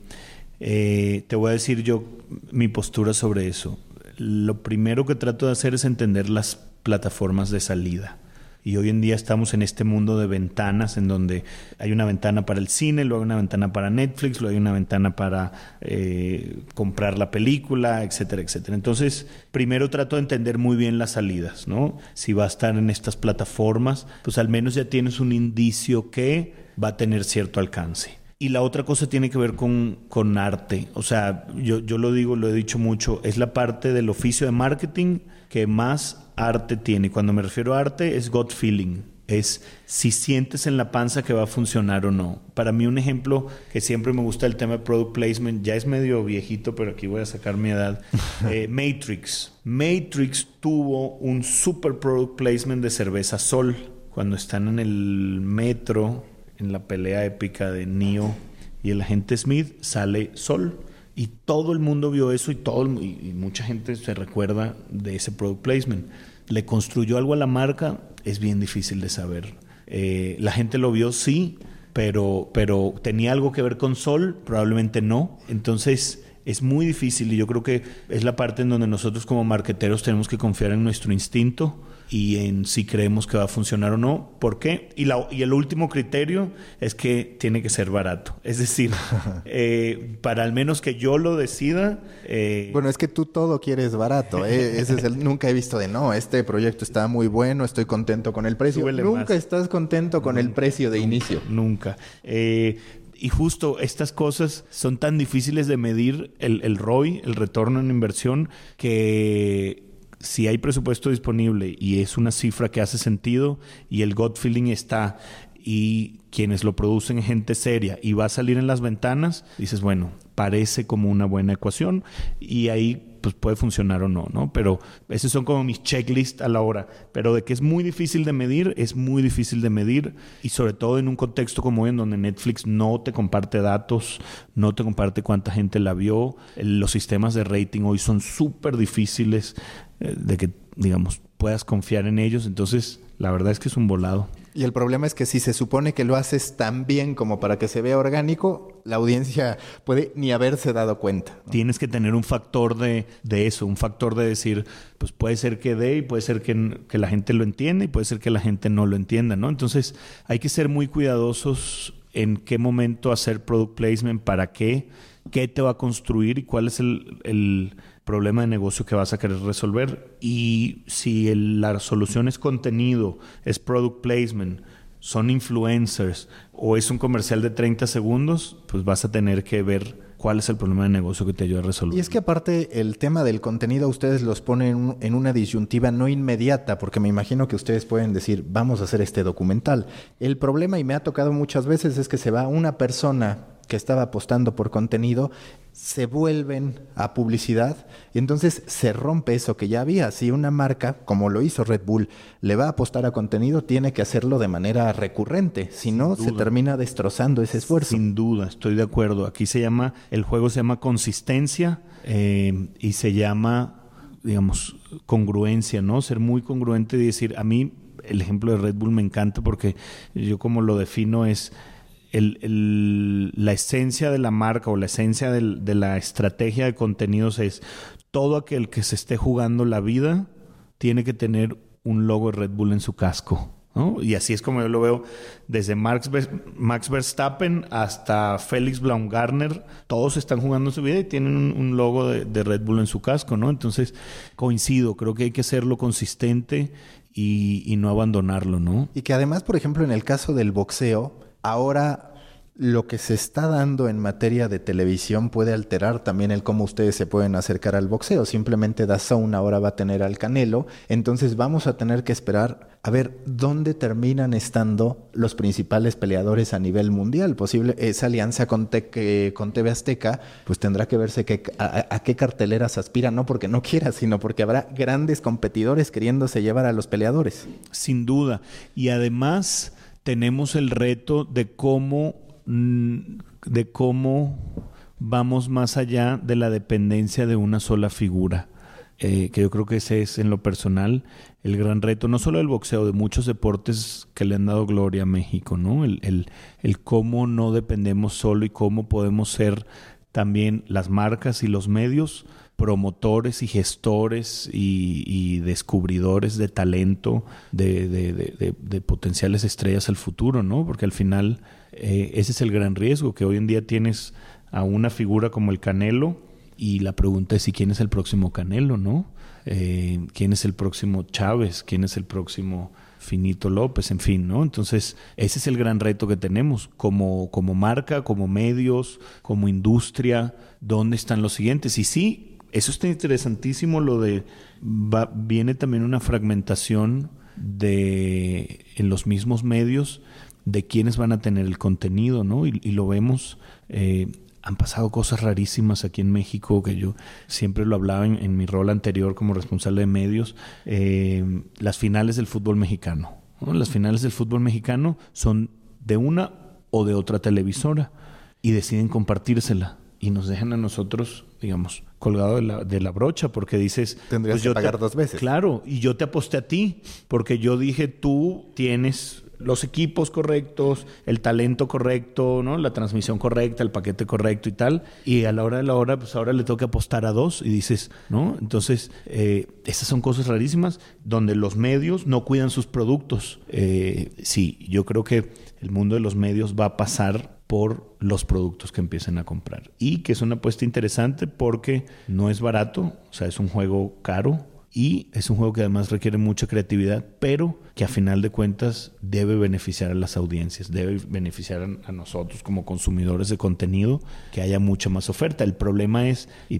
eh, te voy a decir yo mi postura sobre eso. Lo primero que trato de hacer es entender las plataformas de salida. Y hoy en día estamos en este mundo de ventanas en donde hay una ventana para el cine, luego hay una ventana para Netflix, luego hay una ventana para eh, comprar la película, etcétera, etcétera. Entonces, primero trato de entender muy bien las salidas, ¿no? Si va a estar en estas plataformas, pues al menos ya tienes un indicio que va a tener cierto alcance. Y la otra cosa tiene que ver con, con arte. O sea, yo, yo lo digo, lo he dicho mucho, es la parte del oficio de marketing que más arte tiene. Cuando me refiero a arte es gut feeling. Es si sientes en la panza que va a funcionar o no. Para mí un ejemplo que siempre me gusta el tema de product placement, ya es medio viejito, pero aquí voy a sacar mi edad. Eh, Matrix. Matrix tuvo un super product placement de cerveza Sol. Cuando están en el metro, en la pelea épica de Neo y el agente Smith, sale Sol. Y todo el mundo vio eso y, todo, y mucha gente se recuerda de ese product placement le construyó algo a la marca, es bien difícil de saber. Eh, la gente lo vio, sí, pero, pero tenía algo que ver con Sol, probablemente no. Entonces es muy difícil y yo creo que es la parte en donde nosotros como marqueteros tenemos que confiar en nuestro instinto y en si creemos que va a funcionar o no. ¿Por qué? Y, la, y el último criterio es que tiene que ser barato. Es decir, eh, para al menos que yo lo decida. Eh, bueno, es que tú todo quieres barato. ¿eh? Ese es el, nunca he visto de no, este proyecto está muy bueno, estoy contento con el precio. nunca estás contento con el precio de inicio. Nunca. y justo estas cosas son tan difíciles de medir el, el ROI, el retorno en inversión, que si hay presupuesto disponible y es una cifra que hace sentido y el gut feeling está y quienes lo producen gente seria y va a salir en las ventanas, dices, bueno, parece como una buena ecuación y ahí pues puede funcionar o no, ¿no? Pero esos son como mis checklists a la hora. Pero de que es muy difícil de medir, es muy difícil de medir y sobre todo en un contexto como hoy en donde Netflix no te comparte datos, no te comparte cuánta gente la vio, los sistemas de rating hoy son súper difíciles eh, de que, digamos, puedas confiar en ellos. Entonces, la verdad es que es un volado. Y el problema es que si se supone que lo haces tan bien como para que se vea orgánico, la audiencia puede ni haberse dado cuenta. Tienes que tener un factor de, de, eso, un factor de decir, pues puede ser que dé y puede ser que, que, la gente lo entienda y puede ser que la gente no lo entienda, ¿no? Entonces hay que ser muy cuidadosos en qué momento hacer product placement, para qué, qué te va a construir y cuál es el, el problema de negocio que vas a querer resolver. Y si la solución es contenido, es product placement, son influencers o es un comercial de 30 segundos, pues vas a tener que ver cuál es el problema de negocio que te ayuda a resolver. Y es que aparte el tema del contenido ustedes los ponen en una disyuntiva no inmediata, porque me imagino que ustedes pueden decir, vamos a hacer este documental. El problema, y me ha tocado muchas veces, es que se va una persona que estaba apostando por contenido se vuelven a publicidad y entonces se rompe eso que ya había. Si una marca, como lo hizo Red Bull, le va a apostar a contenido, tiene que hacerlo de manera recurrente, si no se termina destrozando ese esfuerzo. Sin duda, estoy de acuerdo. Aquí se llama, el juego se llama consistencia eh, y se llama, digamos, congruencia, ¿no? Ser muy congruente y decir, a mí el ejemplo de Red Bull me encanta porque yo como lo defino es la esencia de la marca o la esencia de la estrategia de contenidos es todo aquel que se esté jugando la vida tiene que tener un logo de Red Bull en su casco. Y así es como yo lo veo desde Max, Max Verstappen hasta Félix Baumgartner. Todos están jugando su vida y tienen un, logo de, Red Bull en su casco, ¿no? Entonces, coincido, creo que hay que hacerlo consistente y, y no abandonarlo, ¿no? Y que además, por ejemplo, en el caso del boxeo, ahora lo que se está dando en materia de televisión puede alterar también el cómo ustedes se pueden acercar al boxeo. Simplemente una ahora va a tener al Canelo, entonces vamos a tener que esperar a ver dónde terminan estando los principales peleadores a nivel mundial. Posible esa alianza con, con TV Azteca, pues tendrá que verse a, a, qué carteleras aspiran, no porque no quiera, sino porque habrá grandes competidores queriéndose llevar a los peleadores. Sin duda. Y además tenemos el reto de cómo Mm, de cómo vamos más allá de la dependencia de una sola figura. Eh, que yo creo que ese es en lo personal el gran reto, no solo del boxeo, de muchos deportes que le han dado gloria a México, ¿no? El, el, el cómo no dependemos solo y cómo podemos ser también las marcas y los medios promotores y gestores y, descubridores de talento, de, potenciales estrellas al futuro, ¿no? Porque al final eh, ese es el gran riesgo, que hoy en día tienes a una figura como el Canelo y la pregunta es si quién es el próximo Canelo, ¿no? Eh, ¿Quién es el próximo Chávez? ¿Quién es el próximo Finito López? En fin, ¿no? Entonces, ese es el gran reto que tenemos como, como marca, como medios, como industria, ¿dónde están los siguientes? Y sí, eso está interesantísimo, lo de viene también una fragmentación de en los mismos medios de quiénes van a tener el contenido, ¿no? Y, lo vemos, eh, han pasado cosas rarísimas aquí en México, que yo siempre lo hablaba en, mi rol anterior como responsable de medios, eh, las finales del fútbol mexicano. Las finales del fútbol mexicano son de una o de otra televisora y deciden compartírsela y nos dejan a nosotros, digamos, colgado de la, de la brocha porque dices... Tendrías pues, que pagar dos veces. Claro, y yo te aposté a ti porque yo dije, tú tienes los equipos correctos, el talento correcto, ¿no? La transmisión correcta, el paquete correcto y tal. Y a la hora de la hora, pues ahora le toca apostar a dos y dices, ¿no? Entonces, eh, esas son cosas rarísimas donde los medios no cuidan sus productos. Eh, sí, yo creo que el mundo de los medios va a pasar por los productos que empiecen a comprar. Y que es una apuesta interesante porque no es barato, o sea, es un juego caro y es un juego que además requiere mucha creatividad, pero que a final de cuentas debe beneficiar a las audiencias, debe beneficiar a, nosotros como consumidores de contenido, que haya mucha más oferta. El problema es, y,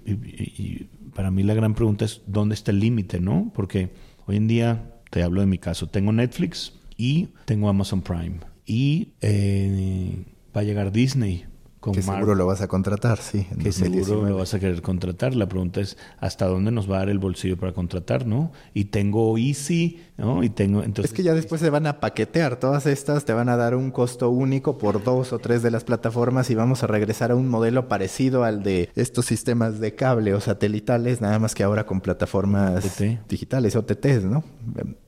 para mí la gran pregunta es, ¿dónde está el límite? ¿no? Porque hoy en día, te hablo de mi caso, tengo Netflix y tengo Amazon Prime. Y eh, va a llegar Disney. Con que seguro lo vas a contratar, sí. Que seguro lo vas a querer contratar. La pregunta es, ¿hasta dónde nos va a dar el bolsillo para contratar, no? Y tengo Easy, ¿no? Y tengo... Entonces, es que ya después se van a paquetear. Todas estas te van a dar un costo único por dos o tres de las plataformas y vamos a regresar a un modelo parecido al de estos sistemas de cable o satelitales, nada más que ahora con plataformas digitales, OTTs, ¿no?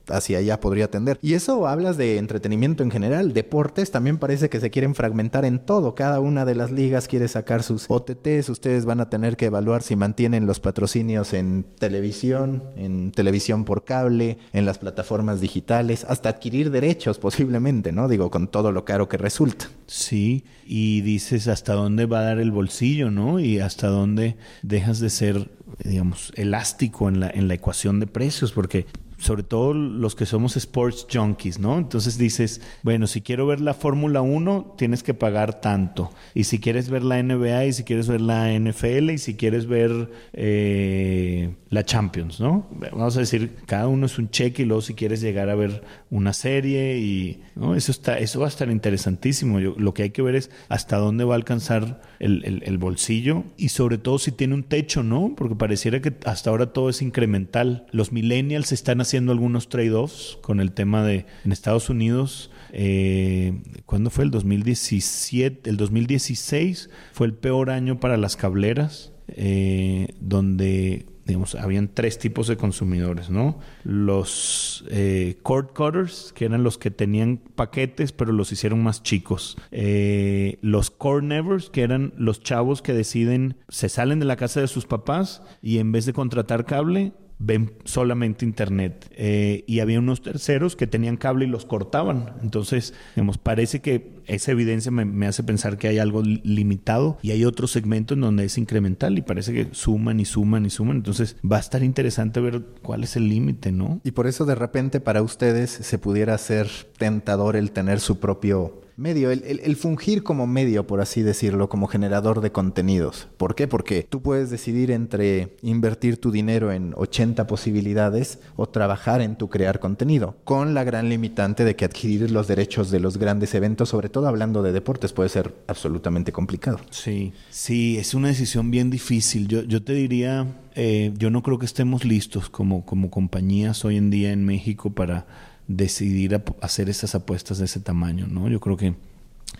Hacia allá podría tender. Y eso hablas de entretenimiento en general, deportes también parece que se quieren fragmentar en todo. Cada una de las ligas quiere sacar sus OTTs, ustedes van a tener que evaluar si mantienen los patrocinios en televisión, en televisión por cable, en las plataformas digitales, hasta adquirir derechos posiblemente, ¿no? Digo, con todo lo caro que resulta. Sí, y dices hasta dónde va a dar el bolsillo, ¿no? Y hasta dónde dejas de ser digamos, elástico en la, en la ecuación de precios, porque sobre todo los que somos sports junkies, ¿no? Entonces dices, bueno, si quiero ver la Fórmula 1, tienes que pagar tanto. Y si quieres ver la NBA, y si quieres ver la NFL, y si quieres ver eh, la Champions, ¿no? Vamos a decir, cada uno es un cheque y luego si quieres llegar a ver una serie y eso está, eso va a estar interesantísimo. lo que hay que ver es hasta dónde va a alcanzar el, el bolsillo y sobre todo si tiene un techo, ¿no? Porque pareciera que hasta ahora todo es incremental. Los millennials están haciendo algunos trade-offs con el tema de en Estados Unidos. Eh, ¿Cuándo fue? El 2017, el 2016 fue el peor año para las cableras, eh, donde digamos, habían tres tipos de consumidores, ¿no? Los eh, cord cutters, que eran los que tenían paquetes, pero los hicieron más chicos. Eh, los cord nevers, que eran los chavos que deciden, se salen de la casa de sus papás y en vez de contratar cable, ven solamente internet. Eh, y había unos terceros que tenían cable y los cortaban. Entonces, digamos, parece que esa evidencia me, hace pensar que hay algo limitado y hay otros segmentos en donde es incremental y parece que suman y suman y suman. Entonces, va a estar interesante ver cuál es el límite, ¿no? Y por eso de repente para ustedes se pudiera ser tentador el tener su propio medio, el, fungir como medio, por así decirlo, como generador de contenidos. ¿Por qué? Porque tú puedes decidir entre invertir tu dinero en 80 posibilidades o trabajar en tu crear contenido, con la gran limitante de que adquirir los derechos de los grandes eventos, sobre todo hablando de deportes, puede ser absolutamente complicado. Sí, sí, es una decisión bien difícil. Yo, yo te diría, eh, yo no creo que estemos listos como, como compañías hoy en día en México para decidir hacer esas apuestas de ese tamaño, ¿no? Yo creo que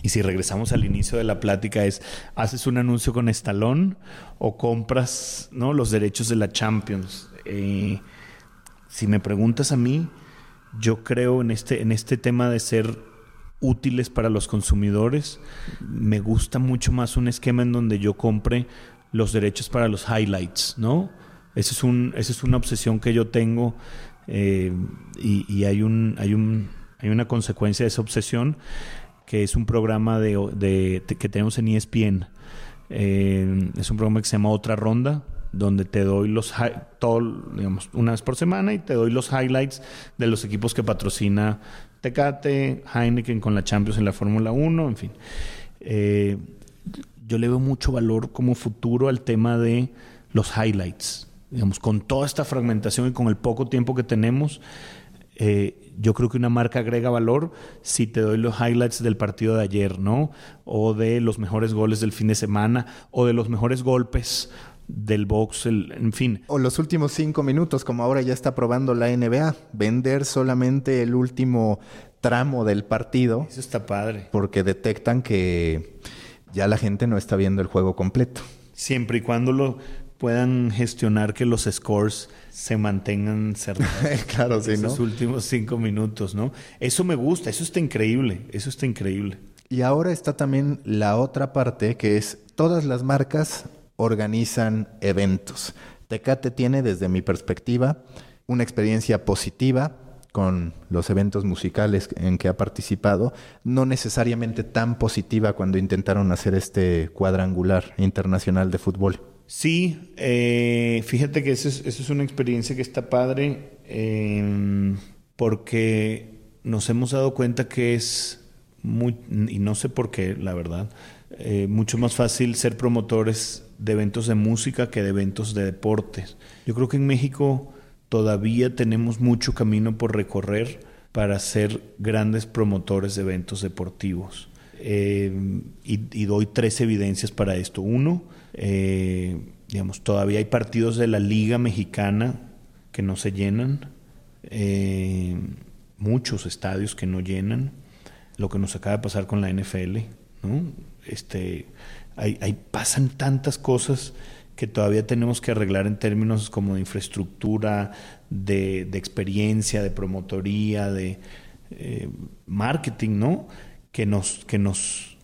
y si regresamos al inicio de la plática es haces un anuncio con Estalón o compras, ¿no? Los derechos de la Champions. Eh, si me preguntas a mí, yo creo en este en este tema de ser útiles para los consumidores. Me gusta mucho más un esquema en donde yo compre los derechos para los highlights, ¿no? Esa es una obsesión que yo tengo eh, y, hay, un, hay, un, hay una consecuencia de esa obsesión que es un programa que tenemos en ESPN. Eh, es un programa que se llama Otra Ronda, donde te doy los una vez por semana y te doy los highlights de los equipos que patrocina Tecate, Heineken con la Champions en la Fórmula 1, en fin. Eh, yo le veo mucho valor como futuro al tema de los highlights digamos, con toda esta fragmentación y con el poco tiempo que tenemos, eh, yo creo que una marca agrega valor si te doy los highlights del partido de ayer, ¿no? O de los mejores goles del fin de semana, o de los mejores golpes del box, en fin. O los últimos cinco minutos, como ahora ya está probando la NBA, vender solamente el último tramo del partido. Eso está padre. Porque detectan que ya la gente no está viendo el juego completo. Siempre y cuando lo, puedan gestionar que los scores se mantengan cerrados. claro, sí, Esos últimos cinco minutos, ¿no? Eso me gusta, eso está increíble, eso está increíble. Y ahora está también la otra parte que es todas las marcas organizan eventos. Tecate tiene, desde mi perspectiva, una experiencia positiva con los eventos musicales en que ha participado, no necesariamente tan positiva cuando intentaron hacer este cuadrangular internacional de fútbol. Sí, eh, fíjate que eso es, una experiencia que está padre em, porque nos hemos dado cuenta que es muy, y no sé por qué, la verdad, eh, mucho más fácil ser promotores de eventos de música que de eventos de deportes. Yo creo que en México todavía tenemos mucho camino por recorrer para ser grandes promotores de eventos deportivos. Y, y doy tres evidencias para esto. Uno, eh, digamos, todavía hay partidos de la Liga Mexicana que no se llenan, eh, muchos estadios que no llenan, lo que nos acaba de pasar con la NFL, ¿no? Este, hay, pasan tantas cosas que todavía tenemos que arreglar en términos como de infraestructura, de, experiencia, de promotoría, de eh, marketing, ¿no? Que nos, que nos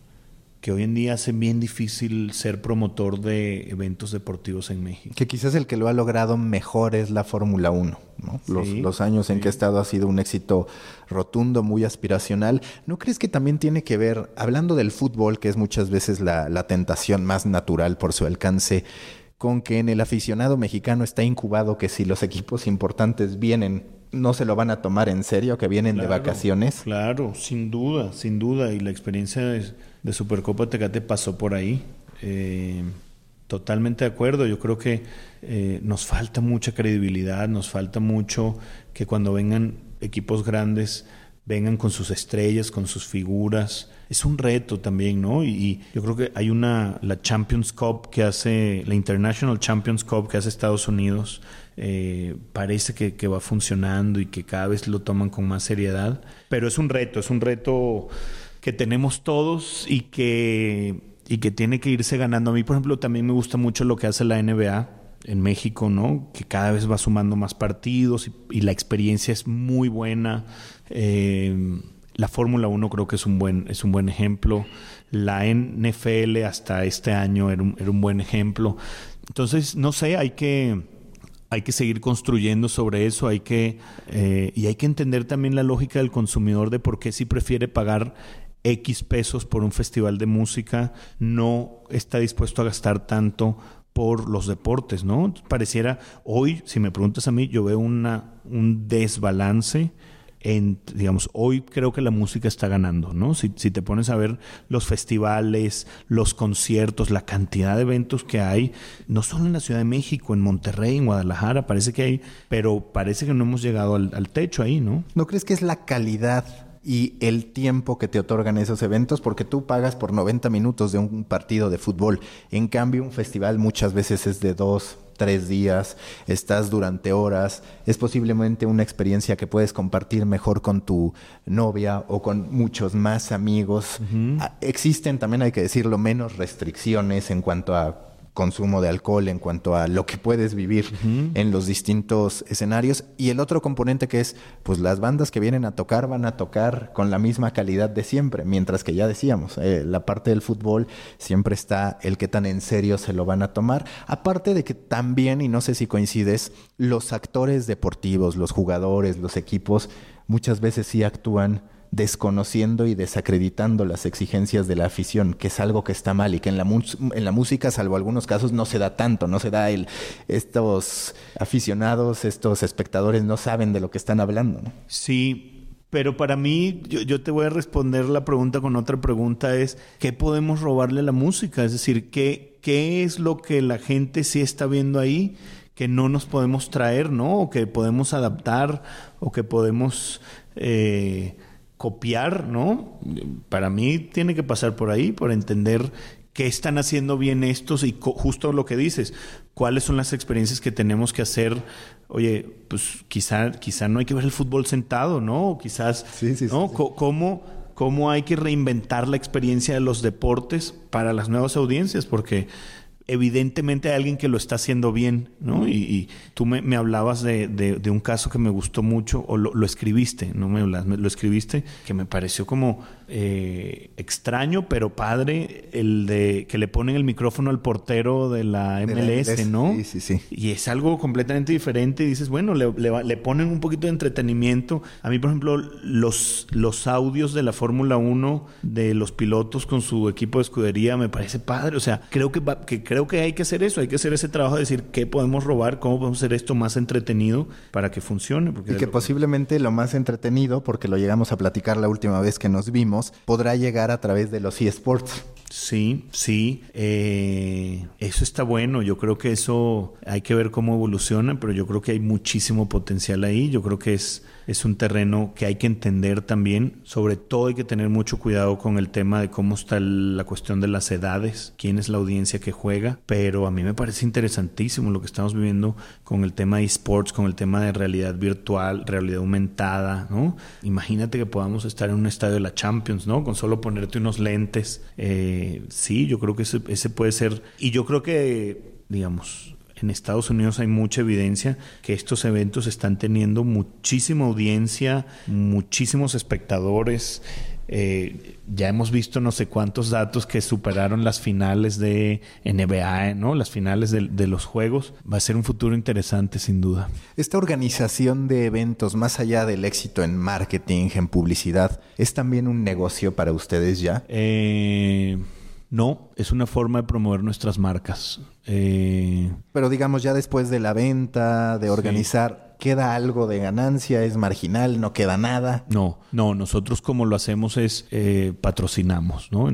que hoy en día hace bien difícil ser promotor de eventos deportivos en México. Que quizás el que lo ha logrado mejor es la Fórmula 1. los, años en que ha estado ha sido un éxito rotundo, muy aspiracional. ¿No crees que también tiene que ver, hablando del fútbol, que es muchas veces la, la tentación más natural por su alcance, con que en el aficionado mexicano está incubado que si los equipos importantes vienen no se lo van a tomar en serio, que vienen de vacaciones. Claro, sin duda, sin duda. Y la experiencia de, de Supercopa Tecate pasó por ahí. Eh, totalmente de acuerdo. Yo creo que eh, nos falta mucha credibilidad, nos falta mucho que cuando vengan equipos grandes vengan con sus estrellas, con sus figuras. Es un reto también, ¿no? Y, yo creo que hay una, la Champions Cup que hace, la International Champions Cup que hace Estados Unidos, eh, parece que, que, va funcionando y que cada vez lo toman con más seriedad. Pero es un reto, es un reto que tenemos todos y que, y que tiene que irse ganando. A mí, por ejemplo, también me gusta mucho lo que hace la NBA en México, ¿no? Que cada vez va sumando más partidos y, la experiencia es muy buena. Eh, la Fórmula 1 creo que es un buen, es un buen ejemplo. La NFL hasta este año era un, era un buen ejemplo. Entonces, no sé, hay que hay que seguir construyendo sobre eso, hay que, eh, y hay que entender también la lógica del consumidor de por qué si prefiere pagar X pesos por un festival de música, no está dispuesto a gastar tanto por los deportes, ¿no? Pareciera, hoy, si me preguntas a mí, yo veo una, un desbalance en, digamos, hoy creo que la música está ganando, ¿no? Si, si, te pones a ver los festivales, los conciertos, la cantidad de eventos que hay, no solo en la Ciudad de México, en Monterrey, en Guadalajara, parece que hay, pero parece que no hemos llegado al, al techo ahí, ¿no? ¿No crees que es la calidad y el tiempo que te otorgan esos eventos, porque tú pagas por 90 minutos de un partido de fútbol. En cambio, un festival muchas veces es de dos, tres días, estás durante horas, es posiblemente una experiencia que puedes compartir mejor con tu novia o con muchos más amigos. Existen también, hay que decirlo, menos restricciones en cuanto a consumo de alcohol, en cuanto a lo que puedes vivir en los distintos escenarios. Y el otro componente que es, pues las bandas que vienen a tocar van a tocar con la misma calidad de siempre, mientras que ya decíamos, eh, la parte del fútbol siempre está el que tan en serio se lo van a tomar. Aparte de que también, y no sé si coincides, los actores deportivos, los jugadores, los equipos, muchas veces sí actúan desconociendo y desacreditando las exigencias de la afición, que es algo que está mal y que en la, en la música, salvo algunos casos, no se da tanto, no se da el... Estos aficionados, estos espectadores no saben de lo que están hablando. Sí, pero para mí, yo, yo, te voy a responder la pregunta con otra pregunta, es, ¿qué podemos robarle a la música? Es decir, ¿qué, qué es lo que la gente sí está viendo ahí que no nos podemos traer, ¿no? O que podemos adaptar, o que podemos... Eh, copiar, ¿no? Para mí tiene que pasar por ahí, por entender qué están haciendo bien estos y justo lo que dices, cuáles son las experiencias que tenemos que hacer. Oye, pues quizá, quizá no hay que ver el fútbol sentado, ¿no? quizás, sí, sí, ¿no? ¿Cómo, ¿Cómo hay que reinventar la experiencia de los deportes para las nuevas audiencias? Porque evidentemente hay alguien que lo está haciendo bien, ¿no? Y, tú me, hablabas de, de, un caso que me gustó mucho, o lo, escribiste, no me lo escribiste, que me pareció como eh, extraño, pero padre, el de que le ponen el micrófono al portero de la MLS, ¿no? Sí, sí, sí. Y es algo completamente diferente y dices, bueno, le, le, ponen un poquito de entretenimiento. A mí, por ejemplo, los, los audios de la Fórmula 1 de los pilotos con su equipo de escudería me parece padre, o sea, creo que, que creo que hay que hacer eso, hay que hacer ese trabajo de decir qué podemos robar, cómo podemos hacer esto más entretenido para que funcione. Porque y que posiblemente lo más entretenido, porque lo llegamos a platicar la última vez que nos vimos, podrá llegar a través de los eSports. Sí, sí, eh, eso está bueno. Yo creo que eso hay que ver cómo evoluciona, pero yo creo que hay muchísimo potencial ahí. Yo creo que es es un terreno que hay que entender también. Sobre todo hay que tener mucho cuidado con el tema de cómo está la cuestión de las edades, quién es la audiencia que juega. Pero a mí me parece interesantísimo lo que estamos viviendo con el tema de esports, con el tema de realidad virtual, realidad aumentada, ¿no? Imagínate que podamos estar en un estadio de la Champions, ¿no? Con solo ponerte unos lentes. Eh, sí, yo creo que ese, ese puede ser. Y yo creo que, digamos, en Estados Unidos hay mucha evidencia que estos eventos están teniendo muchísima audiencia, muchísimos espectadores. Eh, ya hemos visto no sé cuántos datos que superaron las finales de NBA, ¿no? Las finales de, de, los juegos. Va a ser un futuro interesante, sin duda. Esta organización de eventos, más allá del éxito en marketing, en publicidad, ¿es también un negocio para ustedes ya? Eh no, es una forma de promover nuestras marcas. Eh, Pero digamos, ya después de la venta, de organizar, ¿queda algo de ganancia? ¿Es marginal? ¿No queda nada? No, no, nosotros como lo hacemos es eh, patrocinamos, ¿no?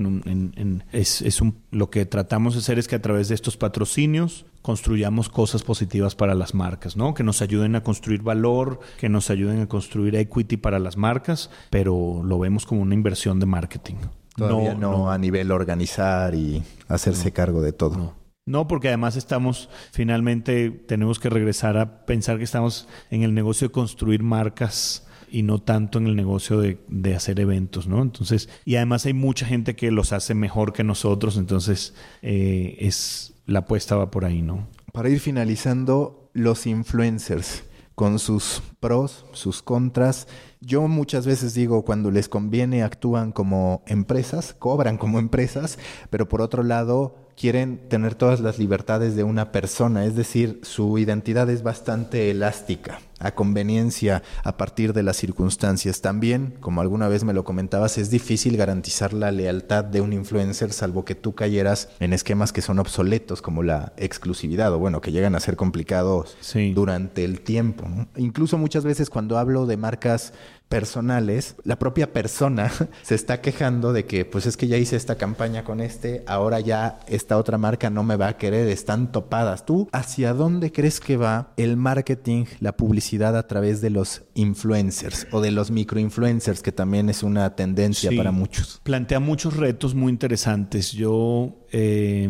es, es un, lo que tratamos de hacer es que a través de estos patrocinios construyamos cosas positivas para las marcas, ¿no? Que nos ayuden a construir valor, que nos ayuden a construir equity para las marcas, pero lo vemos como una inversión de marketing. Todavía no, a nivel organizar y hacerse cargo de todo. No, porque además estamos, finalmente tenemos que regresar a pensar que estamos en el negocio de construir marcas y no tanto en el negocio de, de, hacer eventos, ¿no? Entonces, y además hay mucha gente que los hace mejor que nosotros, entonces eh, es la apuesta va por ahí, ¿no? Para ir finalizando, los influencers con sus pros, sus contras. Yo muchas veces digo, cuando les conviene actúan como empresas, cobran como empresas, pero por otro lado quieren tener todas las libertades de una persona, es decir, su identidad es bastante elástica a conveniencia a partir de las circunstancias. También, como alguna vez me lo comentabas, es difícil garantizar la lealtad de un influencer salvo que tú cayeras en esquemas que son obsoletos como la exclusividad o bueno, que llegan a ser complicados durante el tiempo. Incluso muchas veces cuando hablo de marcas personales, la propia persona se está quejando de que pues es que ya hice esta campaña con este, ahora ya esta otra marca no me va a querer, están topadas. ¿Tú hacia dónde crees que va el marketing, la publicidad a través de los influencers o de los microinfluencers, que también es una tendencia para muchos? Plantea muchos retos muy interesantes. Yo... Eh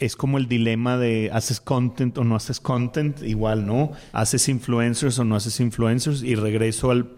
es como el dilema de haces content o no haces content, igual, ¿no? Haces influencers o no haces influencers y regreso al,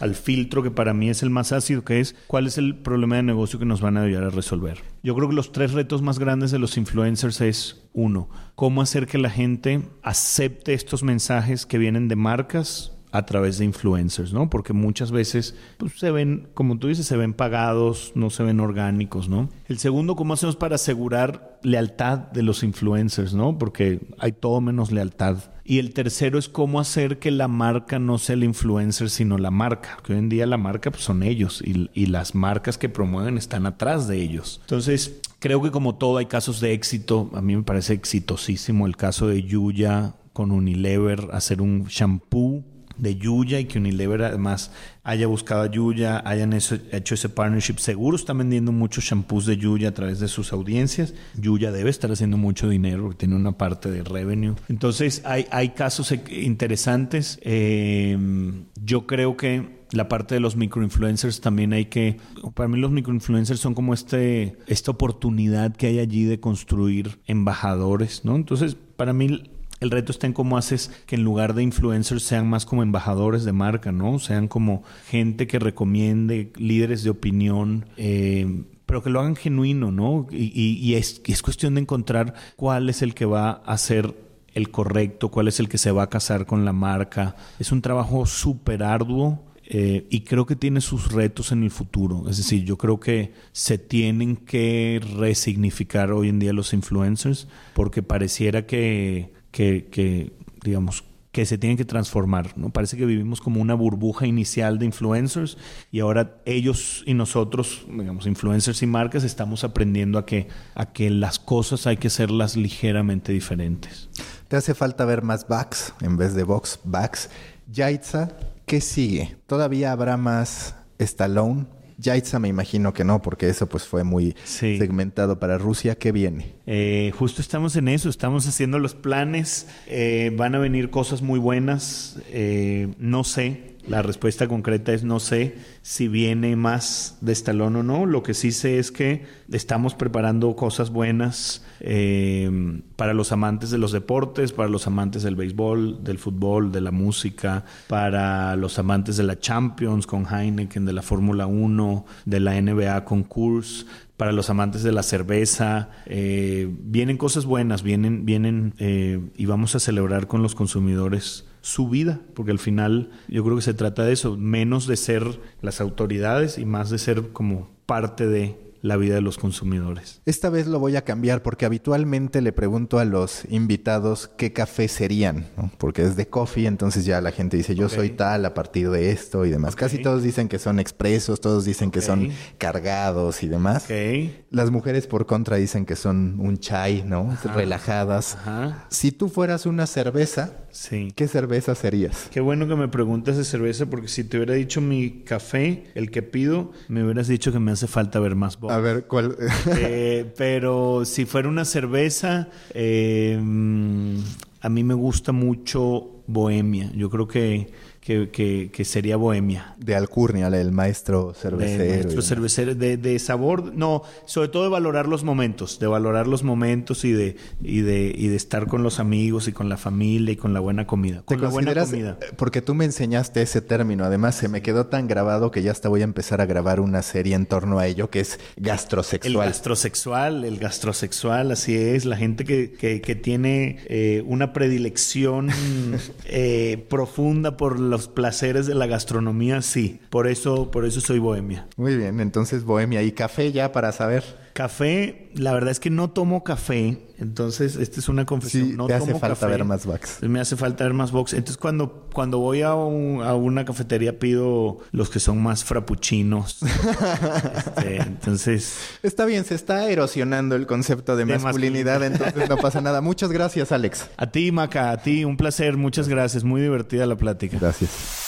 al, filtro que para mí es el más ácido, que es cuál es el problema de negocio que nos van a ayudar a resolver. Yo creo que los tres retos más grandes de los influencers es, uno, cómo hacer que la gente acepte estos mensajes que vienen de marcas a través de influencers, ¿no? Porque muchas veces pues, se ven, como tú dices, se ven pagados, no se ven orgánicos, ¿no? El segundo, ¿cómo hacemos para asegurar lealtad de los influencers, ¿no? Porque hay todo menos lealtad. Y el tercero es cómo hacer que la marca no sea el influencer, sino la marca. Que hoy en día la marca pues, son ellos y, y las marcas que promueven están atrás de ellos. Entonces, creo que como todo hay casos de éxito. A mí me parece exitosísimo el caso de Yuya con Unilever, hacer un shampoo de Yuya y que Unilever además haya buscado a Yuya, hayan hecho ese partnership. Seguro están vendiendo muchos shampoos de Yuya a través de sus audiencias. Yuya debe estar haciendo mucho dinero porque tiene una parte de revenue. Entonces hay, casos interesantes. Em, yo creo que la parte de los microinfluencers también hay que, para mí los microinfluencers son como este, esta oportunidad que hay allí de construir embajadores, ¿no? Entonces, para mí el reto está en cómo haces que en lugar de influencers sean más como embajadores de marca, ¿no? Sean como gente que recomiende, líderes de opinión, eh, pero que lo hagan genuino, ¿no? Y, es, es cuestión de encontrar cuál es el que va a ser el correcto, cuál es el que se va a casar con la marca. Es un trabajo súper arduo. Eh, y creo que tiene sus retos en el futuro. Es decir, yo creo que se tienen que resignificar hoy en día los influencers porque pareciera que que, digamos, que se tienen que transformar. ¿no? Parece que vivimos como una burbuja inicial de influencers y ahora ellos y nosotros, digamos, influencers y marcas, estamos aprendiendo a que, a que las cosas hay que hacerlas ligeramente diferentes. ¿Te hace falta ver más backs en vez de box backs? Yaitza, ¿qué sigue? ¿Todavía habrá más Stallone? Yaitza me imagino que no, porque eso pues fue muy segmentado para Rusia. ¿Qué viene? Eh, justo estamos en eso, estamos haciendo los planes, eh, van a venir cosas muy buenas, eh, no sé, la respuesta concreta es no sé si viene más de estalón o no. Lo que sí sé es que estamos preparando cosas buenas eh, para los amantes de los deportes, para los amantes del béisbol, del fútbol, de la música, para los amantes de la Champions con Heineken, de la Fórmula 1, de la NBA con Kurs, para los amantes de la cerveza. Eh, vienen cosas buenas, vienen, vienen eh, y vamos a celebrar con los consumidores su vida, porque al final yo creo que se trata de eso, menos de ser las autoridades y más de ser como parte de la vida de los consumidores. Esta vez lo voy a cambiar porque habitualmente le pregunto a los invitados qué café serían, porque es de coffee, entonces ya la gente dice yo soy tal a partir de esto y demás. Casi todos dicen que son expresos, todos dicen que son cargados y demás. Las mujeres por contra dicen que son un chai, ¿no? Relajadas. Si tú fueras una cerveza, Sí. ¿Qué cerveza serías? Qué bueno que me preguntas de cerveza porque si te hubiera dicho mi café, el que pido, me hubieras dicho que me hace falta ver más A ver, ¿cuál? Eh, pero si fuera una cerveza, eh, a mí me gusta mucho Bohemia. Yo creo que que, que, sería Bohemia. De Alcurnia, el maestro cervecero. De maestro cervecero, de, de, sabor, no, sobre todo de valorar los momentos, de valorar los momentos y de, y de, y de estar con los amigos y con la familia y con la buena comida. Con la buena comida. Eh, porque tú me enseñaste ese término, además se me quedó tan grabado que ya hasta voy a empezar a grabar una serie en torno a ello, que es gastrosexual. El gastrosexual, el gastrosexual, así es, la gente que, que, que tiene eh, una predilección eh, profunda por los placeres de la gastronomía, sí. Por eso, por eso soy bohemia. Muy bien, entonces bohemia. ¿Y café ya para saber? Café, la verdad es que no tomo café. Entonces, esta es una confesión. Sí, no te hace tomo falta café. ver más box. Me hace falta ver más box. Entonces, cuando, cuando voy a, un- a una cafetería, pido los que son más frappuccinos. Este, entonces, Está bien, se está erosionando el concepto de, De masculinidad, entonces no pasa nada. Muchas gracias, Alex. a ti, Maca, a ti, un placer. Muchas gracias. Muy divertida la plática. Gracias.